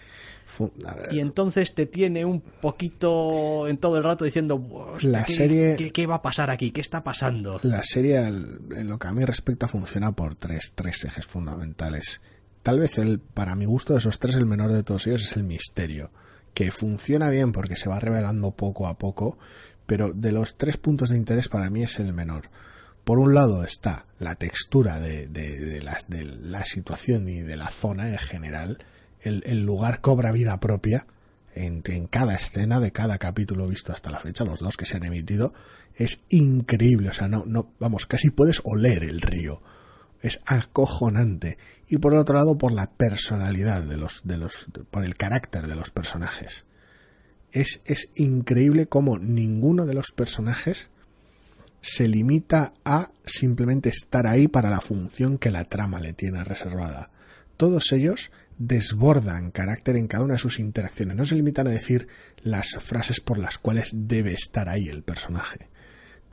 Y entonces te tiene un poquito en todo el rato diciendo, "Hostia, La ¿qué, serie- ¿qué, qué va a pasar aquí? ¿Qué está pasando? La serie, en lo que a mí respecta, funciona por tres, tres ejes fundamentales. Tal vez el, para mi gusto, de esos tres, el menor de todos ellos es el misterio, que funciona bien porque se va revelando poco a poco, pero de los tres puntos de interés para mí es el menor. Por un lado está la textura de, de- la situación y de la zona en general. El, el lugar cobra vida propia en, en cada escena de cada capítulo visto hasta la fecha, los dos que se han emitido. Es increíble, o sea, no, no, vamos, casi puedes oler el río. Es acojonante. Y por otro lado, por la personalidad de los, de los, por el carácter de los personajes. Es, es increíble cómo ninguno de los personajes se limita a simplemente estar ahí para la función que la trama le tiene reservada. Todos ellos desbordan carácter en cada una de sus interacciones. No se limitan a decir las frases por las cuales debe estar ahí el personaje.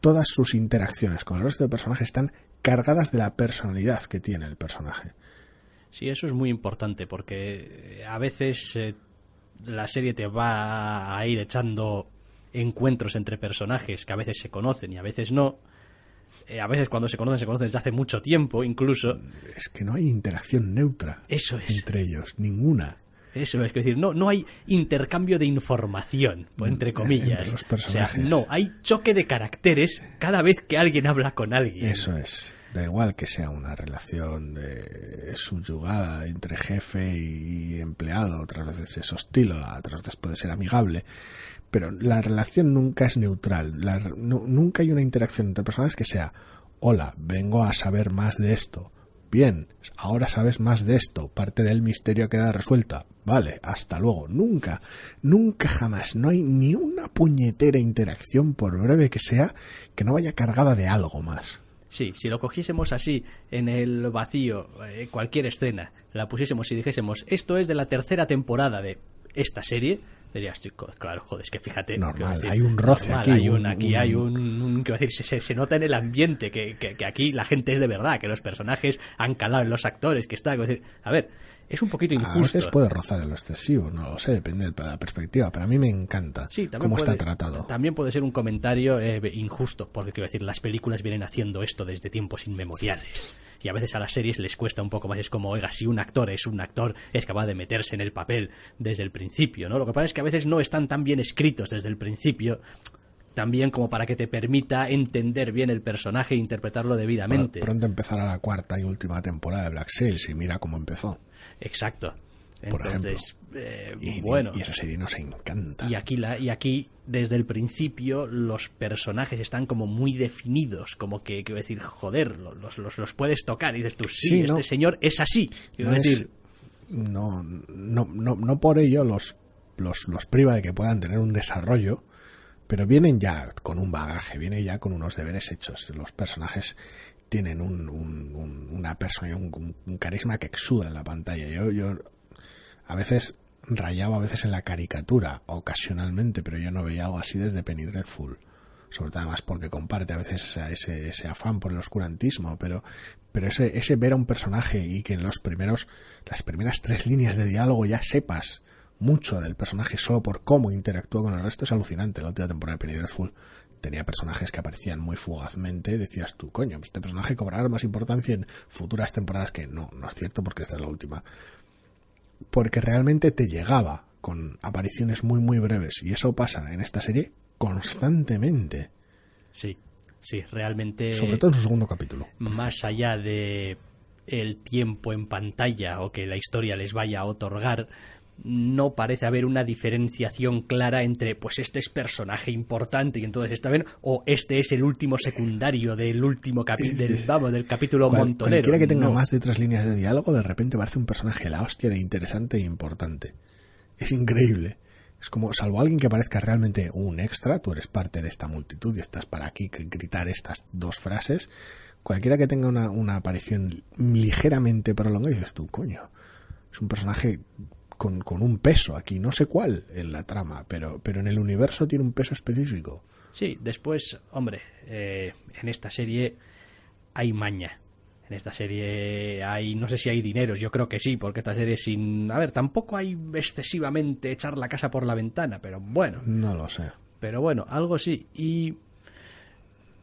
Todas sus interacciones con el resto del personaje están cargadas de la personalidad que tiene el personaje. Sí, eso es muy importante porque eh, a veces eh, la serie te va a ir echando encuentros entre personajes que a veces se conocen y a veces no. Eh, a veces cuando se conocen, se conocen desde hace mucho tiempo, incluso. Es que no hay interacción neutra Eso es. entre ellos, ninguna. Eso es, decir, no, no hay intercambio de información, entre comillas. Entre los o sea, personajes. no, hay choque de caracteres cada vez que alguien habla con alguien. Eso es. Da igual que sea una relación de subyugada entre jefe y empleado, otras veces es hostil, otras veces puede ser amigable, pero la relación nunca es neutral. nunca hay una interacción entre personas que sea, hola, vengo a saber más de esto. Bien, ahora sabes más de esto, parte del misterio queda resuelta. Vale, hasta luego. Nunca, nunca jamás, no hay ni una puñetera interacción, por breve que sea, que no vaya cargada de algo más. Sí, si lo cogiésemos así, en el vacío, eh, cualquier escena, la pusiésemos y dijésemos, esto es de la tercera temporada de esta serie, dirías, claro, joder, es que fíjate. Normal, hay un roce aquí. Hay un, aquí hay un, decir, se, se, nota en el ambiente que, que, aquí la gente es de verdad, que los personajes han calado en los actores, que está, decir, a ver, es un poquito injusto. A veces puede rozar en lo excesivo, no lo sé, depende de la perspectiva, pero a mí me encanta cómo está tratado. También puede ser un comentario eh, injusto, porque quiero decir, las películas vienen haciendo esto desde tiempos inmemoriales. Y a veces a las series les cuesta un poco más. Es como, oiga, si un actor es un actor, es capaz de meterse en el papel desde el principio, ¿no? Lo que pasa es que a veces no están tan bien escritos desde el principio también como para que te permita entender bien el personaje e interpretarlo debidamente. Pronto empezará la cuarta y última temporada de Black Sails y mira cómo empezó. Exacto. Por Entonces, eh, y, bueno. Y esa serie nos encanta. Y aquí, la, y aquí, desde el principio, los personajes están como muy definidos. Como que, quiero decir, joder, los, los, los puedes tocar. Y dices tú, sí, este señor es así. no, decir, no, no, no, no por ello los, los, los priva de que puedan tener un desarrollo pero vienen ya con un bagaje, vienen ya con unos deberes hechos. Los personajes tienen un, una personalidad, un, carisma que exuda en la pantalla. Yo, yo a veces rayaba a veces en la caricatura, ocasionalmente, pero yo no veía algo así desde Penny Dreadful. Sobre todo además porque comparte a veces ese, ese afán por el oscurantismo, pero, pero ese, ese ver a un personaje y que en los primeros, las primeras tres líneas de diálogo ya sepas mucho del personaje solo por cómo interactúa con el resto es alucinante. La última temporada de Penny Dreadful tenía personajes que aparecían muy fugazmente, decías tú, coño, este personaje cobrará más importancia en futuras temporadas que no, no es cierto porque esta es la última. Porque realmente te llegaba con apariciones muy muy breves y eso pasa en esta serie constantemente. Sí, sí, realmente. Sobre todo en su segundo capítulo. Más allá de el tiempo en pantalla o que la historia les vaya a otorgar, no parece haber una diferenciación clara entre pues este es personaje importante y entonces está bien o este es el último secundario del último capítulo del, vamos del capítulo montonero. cualquiera que tenga más de tres líneas de diálogo de repente parece un personaje la hostia de interesante e importante. Es increíble. Es como salvo alguien que parezca realmente un extra tú eres parte de esta multitud y estás para aquí gritar estas dos frases cualquiera que tenga una, una aparición ligeramente prolongada dices tú coño es un personaje con, con, un peso aquí, no sé cuál en la trama, pero, pero en el universo tiene un peso específico. Sí, después, hombre, eh, en esta serie hay maña. En esta serie hay, no sé si hay dineros, yo creo que sí, porque esta serie sin... A ver, tampoco hay excesivamente echar la casa por la ventana, pero bueno. No lo sé. Pero bueno, algo sí. Y...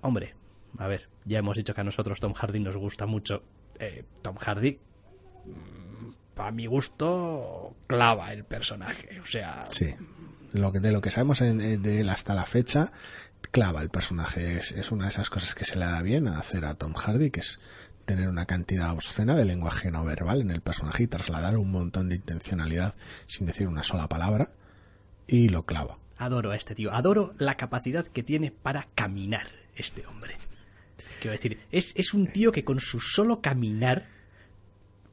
Hombre, a ver, ya hemos dicho que a nosotros Tom Hardy nos gusta mucho. Eh, Tom Hardy para mi gusto, clava el personaje. O sea. Sí. Lo que, de lo que sabemos de él hasta la fecha, clava el personaje. Es, es, una de esas cosas que se le da bien a hacer a Tom Hardy, que es tener una cantidad obscena de lenguaje no verbal en el personaje y trasladar un montón de intencionalidad sin decir una sola palabra. Y lo clava. Adoro a este tío. Adoro la capacidad que tiene para caminar este hombre. Quiero decir, es, es un tío que con su solo caminar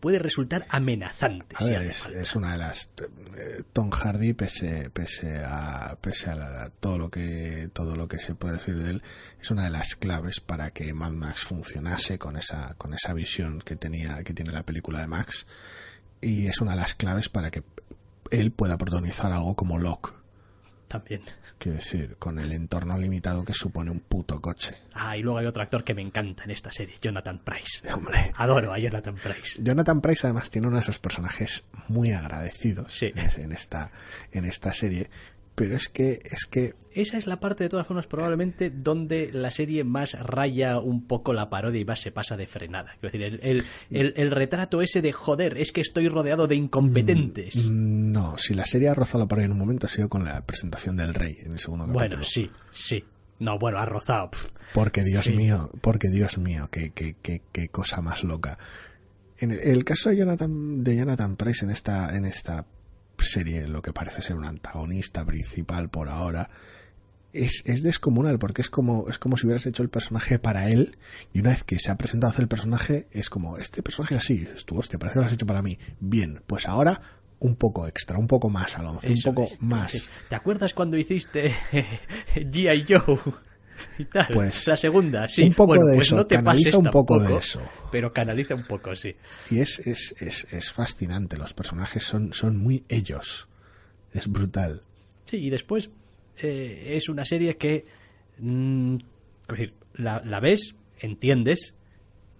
puede resultar amenazante. A ver, es, una de las eh, Tom Hardy pese pese a pese a todo lo que todo lo que se puede decir de él es una de las claves para que Mad Max funcionase con esa con esa visión que tenía que tiene la película de Max y es una de las claves para que él pueda protagonizar algo como Locke también. Quiero decir, con el entorno limitado que supone un puto coche. Ah, y luego hay otro actor que me encanta en esta serie, Jonathan Price. Hombre. Adoro a Jonathan Price. Jonathan Price además tiene uno de esos personajes muy agradecidos en, esta, en esta serie, pero es que es que esa es la parte de todas formas probablemente donde la serie más raya un poco la parodia y más se pasa de frenada. Es decir, el, el, retrato ese de joder, es que estoy rodeado de incompetentes. Mm, no, si la serie ha rozado la parodia en un momento ha sido con la presentación del rey en el segundo capítulo. Bueno, sí, sí. No, bueno, ha rozado. Porque Dios Sí. mío, porque Dios mío, qué, qué, qué, qué cosa más loca. En el, el caso de Jonathan, de Jonathan Price en esta, en esta serie, lo que parece ser un antagonista principal por ahora, es, es descomunal, porque es como, es como si hubieras hecho el personaje para él, y una vez que se ha presentado a hacer el personaje, es como, este personaje es así, tu hostia, parece que lo has hecho para mí. Bien, pues ahora un poco extra, un poco más, Alonso, un Eso poco es, más. ¿Te acuerdas cuando hiciste G.I. Joe? Y tal? Pues, la segunda, sí. un poco Bueno, de pues eso, no te canaliza un poco tampoco, de eso. Pero canaliza un poco, sí. Y es, es, es, es fascinante, los personajes son, son muy ellos. Es brutal. Sí, y después eh, es una serie que mm, es decir, la, la ves, entiendes,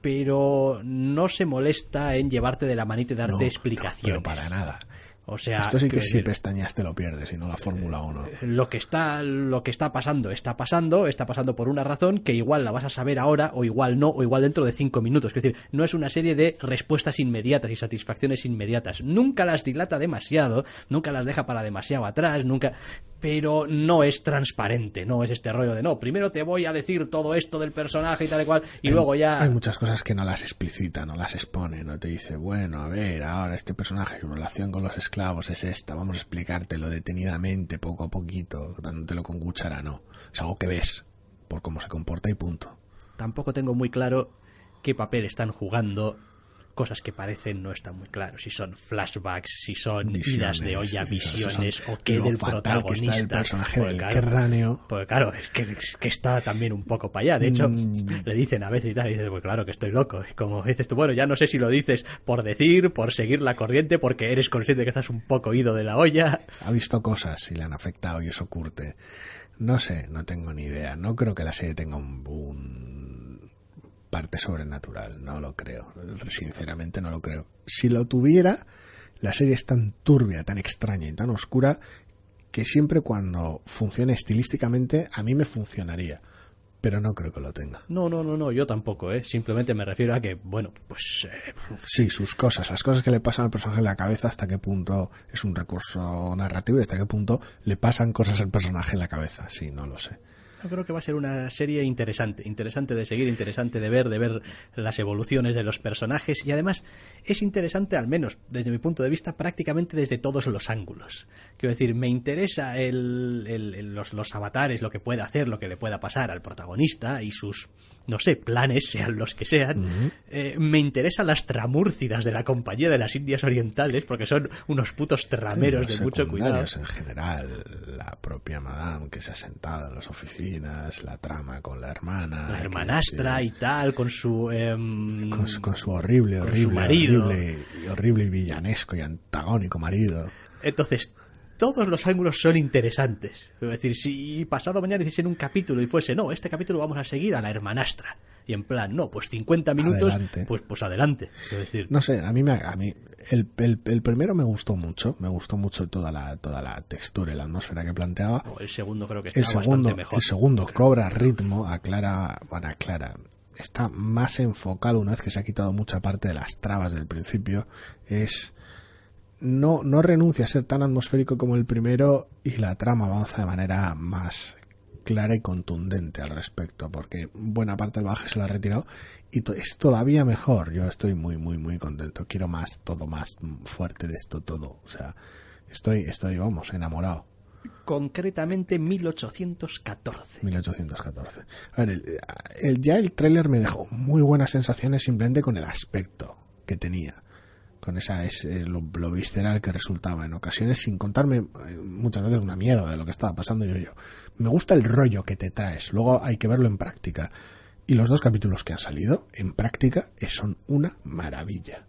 pero no se molesta en llevarte de la manita y darte No, no, explicaciones. pero para nada. O sea, Esto sí que si pestañas te lo pierdes y no la Fórmula 1. lo que está lo que está pasando está pasando está pasando por una razón que igual la vas a saber ahora o igual no o igual dentro de cinco minutos es decir no es una serie de respuestas inmediatas y satisfacciones inmediatas nunca las dilata demasiado nunca las deja para demasiado atrás nunca pero no es transparente no es este rollo de no primero te voy a decir todo esto del personaje y tal y cual y Hay- luego ya Hay muchas cosas que no las explicita, no las expone, no te dice, bueno, a ver, ahora este personaje, su relación con los esclavos es esta, vamos a explicártelo detenidamente, poco a poquito, dándotelo con cuchara, no. Es algo que ves, por cómo se comporta y punto. tampoco tengo muy claro qué papel están jugando cosas que parecen no están muy claros si son flashbacks si son idas de olla visiones son o qué del protagonista que está el personaje Porque, del claro, cráneo. pues claro, es que, es que está también un poco para allá. De hecho, Mm. le dicen a veces y tal, y dices, pues claro que estoy loco. Y como dices tú, bueno, ya no sé si lo dices por decir, por seguir la corriente, porque eres consciente de que estás un poco ido de la olla. ha visto cosas y le han afectado y eso curte. No sé, no tengo ni idea. No creo que la serie tenga un, un parte sobrenatural, no lo creo. Sinceramente no lo creo. Si lo tuviera, la serie es tan turbia, tan extraña y tan oscura que siempre cuando funcione estilísticamente a mí me funcionaría. Pero no creo que lo tenga. No, no, no, no, yo tampoco, ¿eh? Simplemente me refiero a que, bueno, pues eh, Sí, sus cosas, las cosas que le pasan al personaje en la cabeza, hasta qué punto es un recurso narrativo y hasta qué punto le pasan cosas al personaje en la cabeza. Sí, no lo sé. Yo creo que va a ser una serie interesante, interesante de seguir, interesante de ver, de ver las evoluciones de los personajes y además es interesante al menos desde mi punto de vista prácticamente desde todos los ángulos. Quiero decir, me interesa el, el- los, los avatares, lo que pueda hacer, lo que le pueda pasar al protagonista y sus, no sé, planes, sean los que sean. Eh, me interesan las tramúrcidas de la Compañía de las Indias Orientales porque son unos putos trameros de mucho cuidado. en general, la propia Madame que se ha sentado en las oficinas, la trama con la hermana. La hermanastra y tal, con su... em, con, su- con su horrible, con su horrible, marido. horrible, horrible y villanesco y antagónico marido. Entonces, todos los ángulos son interesantes. Es decir, si pasado mañana hiciesen un capítulo y fuese, no, este capítulo vamos a seguir a la hermanastra. Y en plan, no, pues 50 minutos, Adelante. pues pues adelante. Es decir, No sé, a mí, me, a mí el, el, el primero me gustó mucho, me gustó mucho toda la, toda la textura y la atmósfera que planteaba. el segundo creo que está El segundo, bastante mejor. el segundo cobra ritmo, aclara, bueno, aclara, está más enfocado una vez que se ha quitado mucha parte de las trabas del principio, es no, no renuncia a ser tan atmosférico como el primero y la trama avanza de manera más clara y contundente al respecto, porque buena parte del baje se lo ha retirado y to- es todavía mejor. Yo estoy muy, muy, muy contento. Quiero más, todo más fuerte de esto, todo. O sea, estoy, estoy, vamos, enamorado. Concretamente 1814. 1814. A ver, el- el- ya el tráiler me dejó muy buenas sensaciones simplemente con el aspecto que tenía. Con esa es, lo, lo visceral que resultaba en ocasiones, sin contarme eh, muchas veces una mierda de lo que estaba pasando yo yo. Me gusta el rollo que te traes, luego hay que verlo en práctica. Y los dos capítulos que han salido, en práctica, eh, son una maravilla.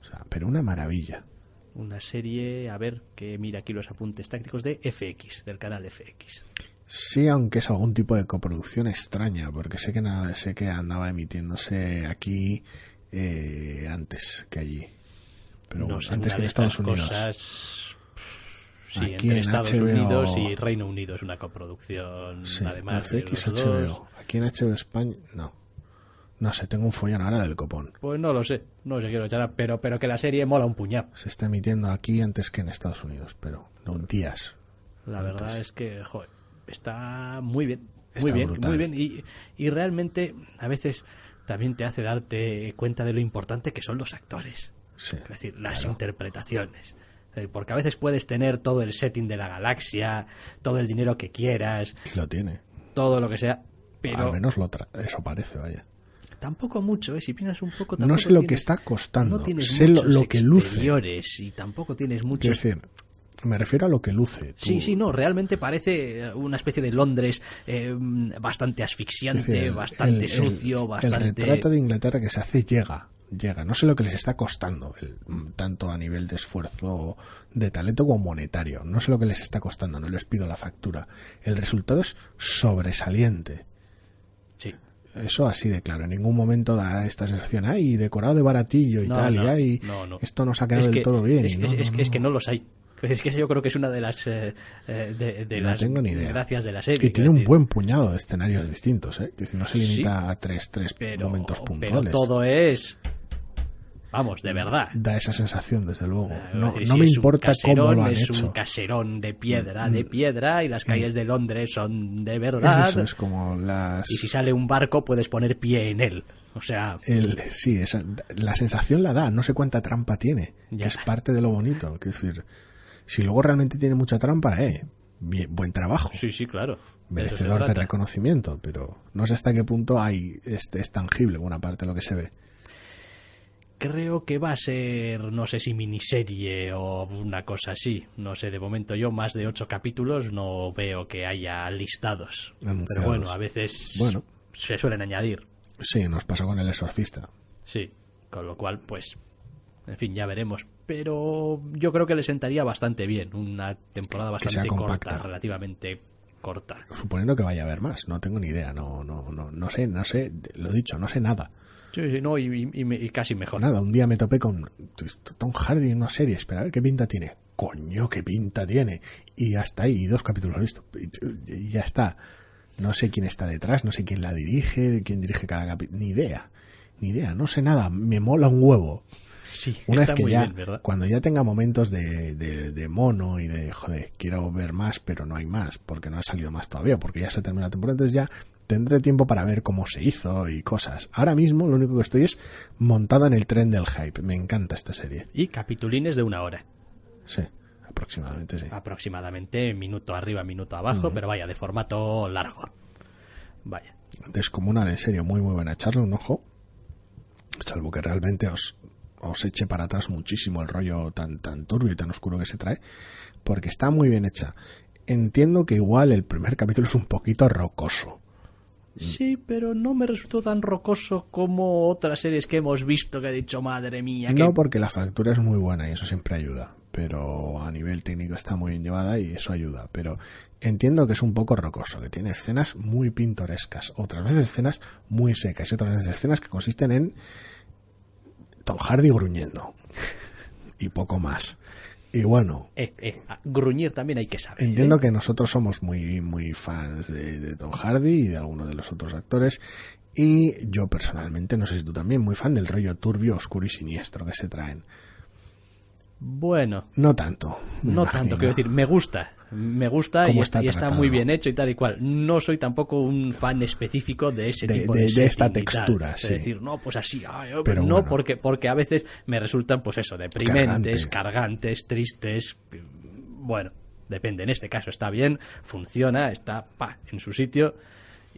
O sea, pero una maravilla. Una serie, a ver, que mira aquí los apuntes tácticos de FX, del canal FX. Sí, aunque es algún tipo de coproducción extraña, porque sé que nada, sé que andaba emitiéndose aquí eh, antes que allí. Pero no bueno, antes que en Estados Unidos. cosas- Sí, Aquí entre en Estados HBO Unidos y Reino Unido es una coproducción, Sí, además de FX los HBO. dos. Aquí en HBO España, no. No sé, tengo un follón ahora del copón. Pues no lo sé, no sé quiero echar, pero, pero que la serie mola un puñado. Se está emitiendo aquí antes que en Estados Unidos, pero no días. La verdad es que, joder, está muy bien. Está muy bien, brutal. muy bien. Y, y realmente a veces también te hace darte cuenta de lo importante que son los actores. Sí, Es decir, las claro. interpretaciones. Porque a veces puedes tener todo el setting de la galaxia, todo el dinero que quieras, Y lo tiene. todo lo que sea, Al pero menos lo tra- eso parece, vaya. tampoco mucho, ¿eh? Si piensas un poco, No sé lo que está costando. No tienes sé lo, lo que luce. y tampoco tienes Quiero muchos decir, me refiero a lo que luce. Tú- Sí, sí, no, realmente parece eh, una especie de Londres eh, bastante es asfixiante, decir, bastante el- sucio, el, bastante... El retrato de Inglaterra que se hace llega. Llega. No sé lo que les está costando, el- tanto a nivel de esfuerzo, de talento como monetario. No sé lo que les está costando, no les pido la factura. El resultado es sobresaliente. Sí. Eso así de claro. En ningún momento da esta sensación, ay, decorado de baratillo y No, tal, no, y ay, no, no. esto nos ha quedado Es del que- todo bien. Es, que- es no. que no los hay. Es que yo creo que es una de las eh, eh, de, de No las tengo ni idea. gracias de la serie. Y tiene un buen puñado de escenarios distintos, ¿eh? No se Sí. limita a tres, tres pero, momentos pero puntuales. todo es vamos, de verdad. Da esa sensación, desde luego. Eh, No, es me es importa cómo lo han es hecho. Mm, un caserón de piedra, de piedra, y las calles de Londres son de verdad. Eso es como las... Y si sale un barco, puedes poner pie en él. O sea, El, sí, esa, la sensación la da, no sé cuánta trampa tiene, Ya. que es parte de lo bonito. Quiero decir, si luego realmente tiene mucha trampa, eh, bien- buen trabajo, sí, sí, claro. Merecedor de reconocimiento, pero no sé hasta qué punto hay es, es tangible buena parte de lo que se ve. Creo que va a ser, no sé si miniserie o una cosa así. No sé, de momento yo más de ocho capítulos no veo que haya listados. Anunciados. Pero bueno, a veces Bueno. se suelen añadir. Sí, nos pasó con el exorcista. Sí, con lo cual, pues, en fin, ya veremos. Pero yo creo que le sentaría bastante bien. Una temporada bastante corta, relativamente corta. Suponiendo que vaya a haber más, no tengo ni idea, no, no, no, no sé, no sé, lo dicho, no sé nada. Sí, sí, no, y, casi mejor. Nada, un día me topé con Tom Hardy en una serie, espera a ver qué pinta tiene. Coño, qué pinta tiene. Y hasta ahí, y dos capítulos visto. Y, ya está. No sé quién está detrás, no sé quién la dirige, quién dirige cada capítulo. Ni idea. Ni idea, no sé nada. Me mola un huevo. Sí, Una está vez que muy ya, bien, ¿verdad? cuando ya tenga momentos de, de, de mono y de, joder, quiero ver más, pero no hay más, porque no ha salido más todavía, porque ya se termina la temporada, entonces ya tendré tiempo para ver cómo se hizo y cosas. Ahora mismo lo único que estoy es montado en el tren del hype. Me encanta esta serie. Y capitulines de una hora. Sí, aproximadamente sí. Aproximadamente minuto arriba, minuto abajo, pero vaya, de formato largo. Vaya. Descomunal, en serio, muy muy buena. Echarle un ojo, salvo que realmente os, os eche para atrás muchísimo el rollo tan, tan turbio y tan oscuro que se trae, porque está muy bien hecha. Entiendo que igual el primer capítulo es un poquito rocoso. Sí, pero no me resultó tan rocoso como otras series que hemos visto que he dicho, madre mía. No porque la factura es muy buena y eso siempre ayuda, pero a nivel técnico está muy bien llevada y eso ayuda. Pero entiendo que es un poco rocoso, que tiene escenas muy pintorescas, otras veces escenas muy secas y otras veces escenas que consisten en Tom Hardy gruñendo y poco más. Y bueno, Eh, eh, gruñir también hay que saber. Entiendo ¿eh? que nosotros somos muy, muy fans de, de Tom Hardy y de algunos de los otros actores. Y yo personalmente, no sé si tú también, muy fan del rollo turbio, oscuro y siniestro que se traen. Bueno, No tanto. no imagino. tanto, quiero decir, me gusta. Me gusta y, está, y está muy bien hecho y tal y cual. No soy tampoco un fan específico de ese De- tipo de- de, de esta textura, Es sí. decir, no, pues así, ay, ay, Pero no, bueno. porque, porque a veces me resultan, pues eso, deprimentes, Cargante. cargantes, tristes. Bueno, depende. En este caso está bien, funciona, está pa, en su sitio.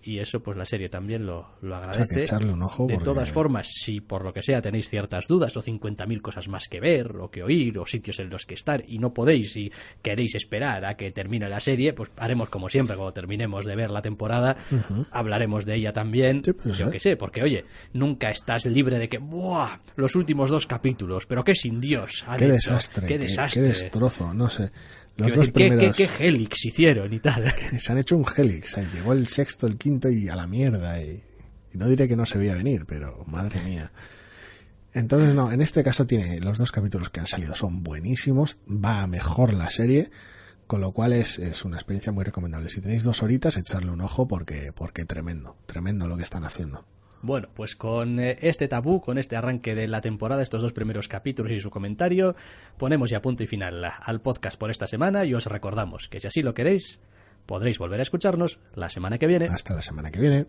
Y eso, pues la serie también lo, lo agradece. echarle un ojo de porque- todas formas, si por lo que sea tenéis ciertas dudas o 50.000 cosas más que ver o que oír o sitios en los que estar y no podéis y queréis esperar a que termine la serie, pues haremos como siempre, cuando terminemos de ver la temporada, hablaremos de ella también, Sí, pues, yo ¿eh? que sé, porque oye, nunca estás libre de que, ¡buah! Los últimos dos capítulos, pero qué sin Dios. Qué hecho, desastre. Qué qué- desastre. Qué destrozo, no sé. Los Quiero dos decir, ¿qué- primeros qué, qué helix hicieron y tal. se han hecho un helix. Llegó el sexto, el quinto y a la mierda. Y, y no diré que no se veía venir, pero madre mía. Entonces, no, en este caso tiene los dos capítulos que han salido, son buenísimos, va a mejor la serie, con lo cual es, es una experiencia muy recomendable. Si tenéis dos horitas, echarle un ojo porque, porque tremendo, tremendo lo que están haciendo. Bueno, pues con eh, este tabú, con este arranque de la temporada, estos dos primeros capítulos y su comentario, ponemos ya punto y final al podcast por esta semana y os recordamos que si así lo queréis, Podréis volver a escucharnos la semana que viene. Hasta la semana que viene.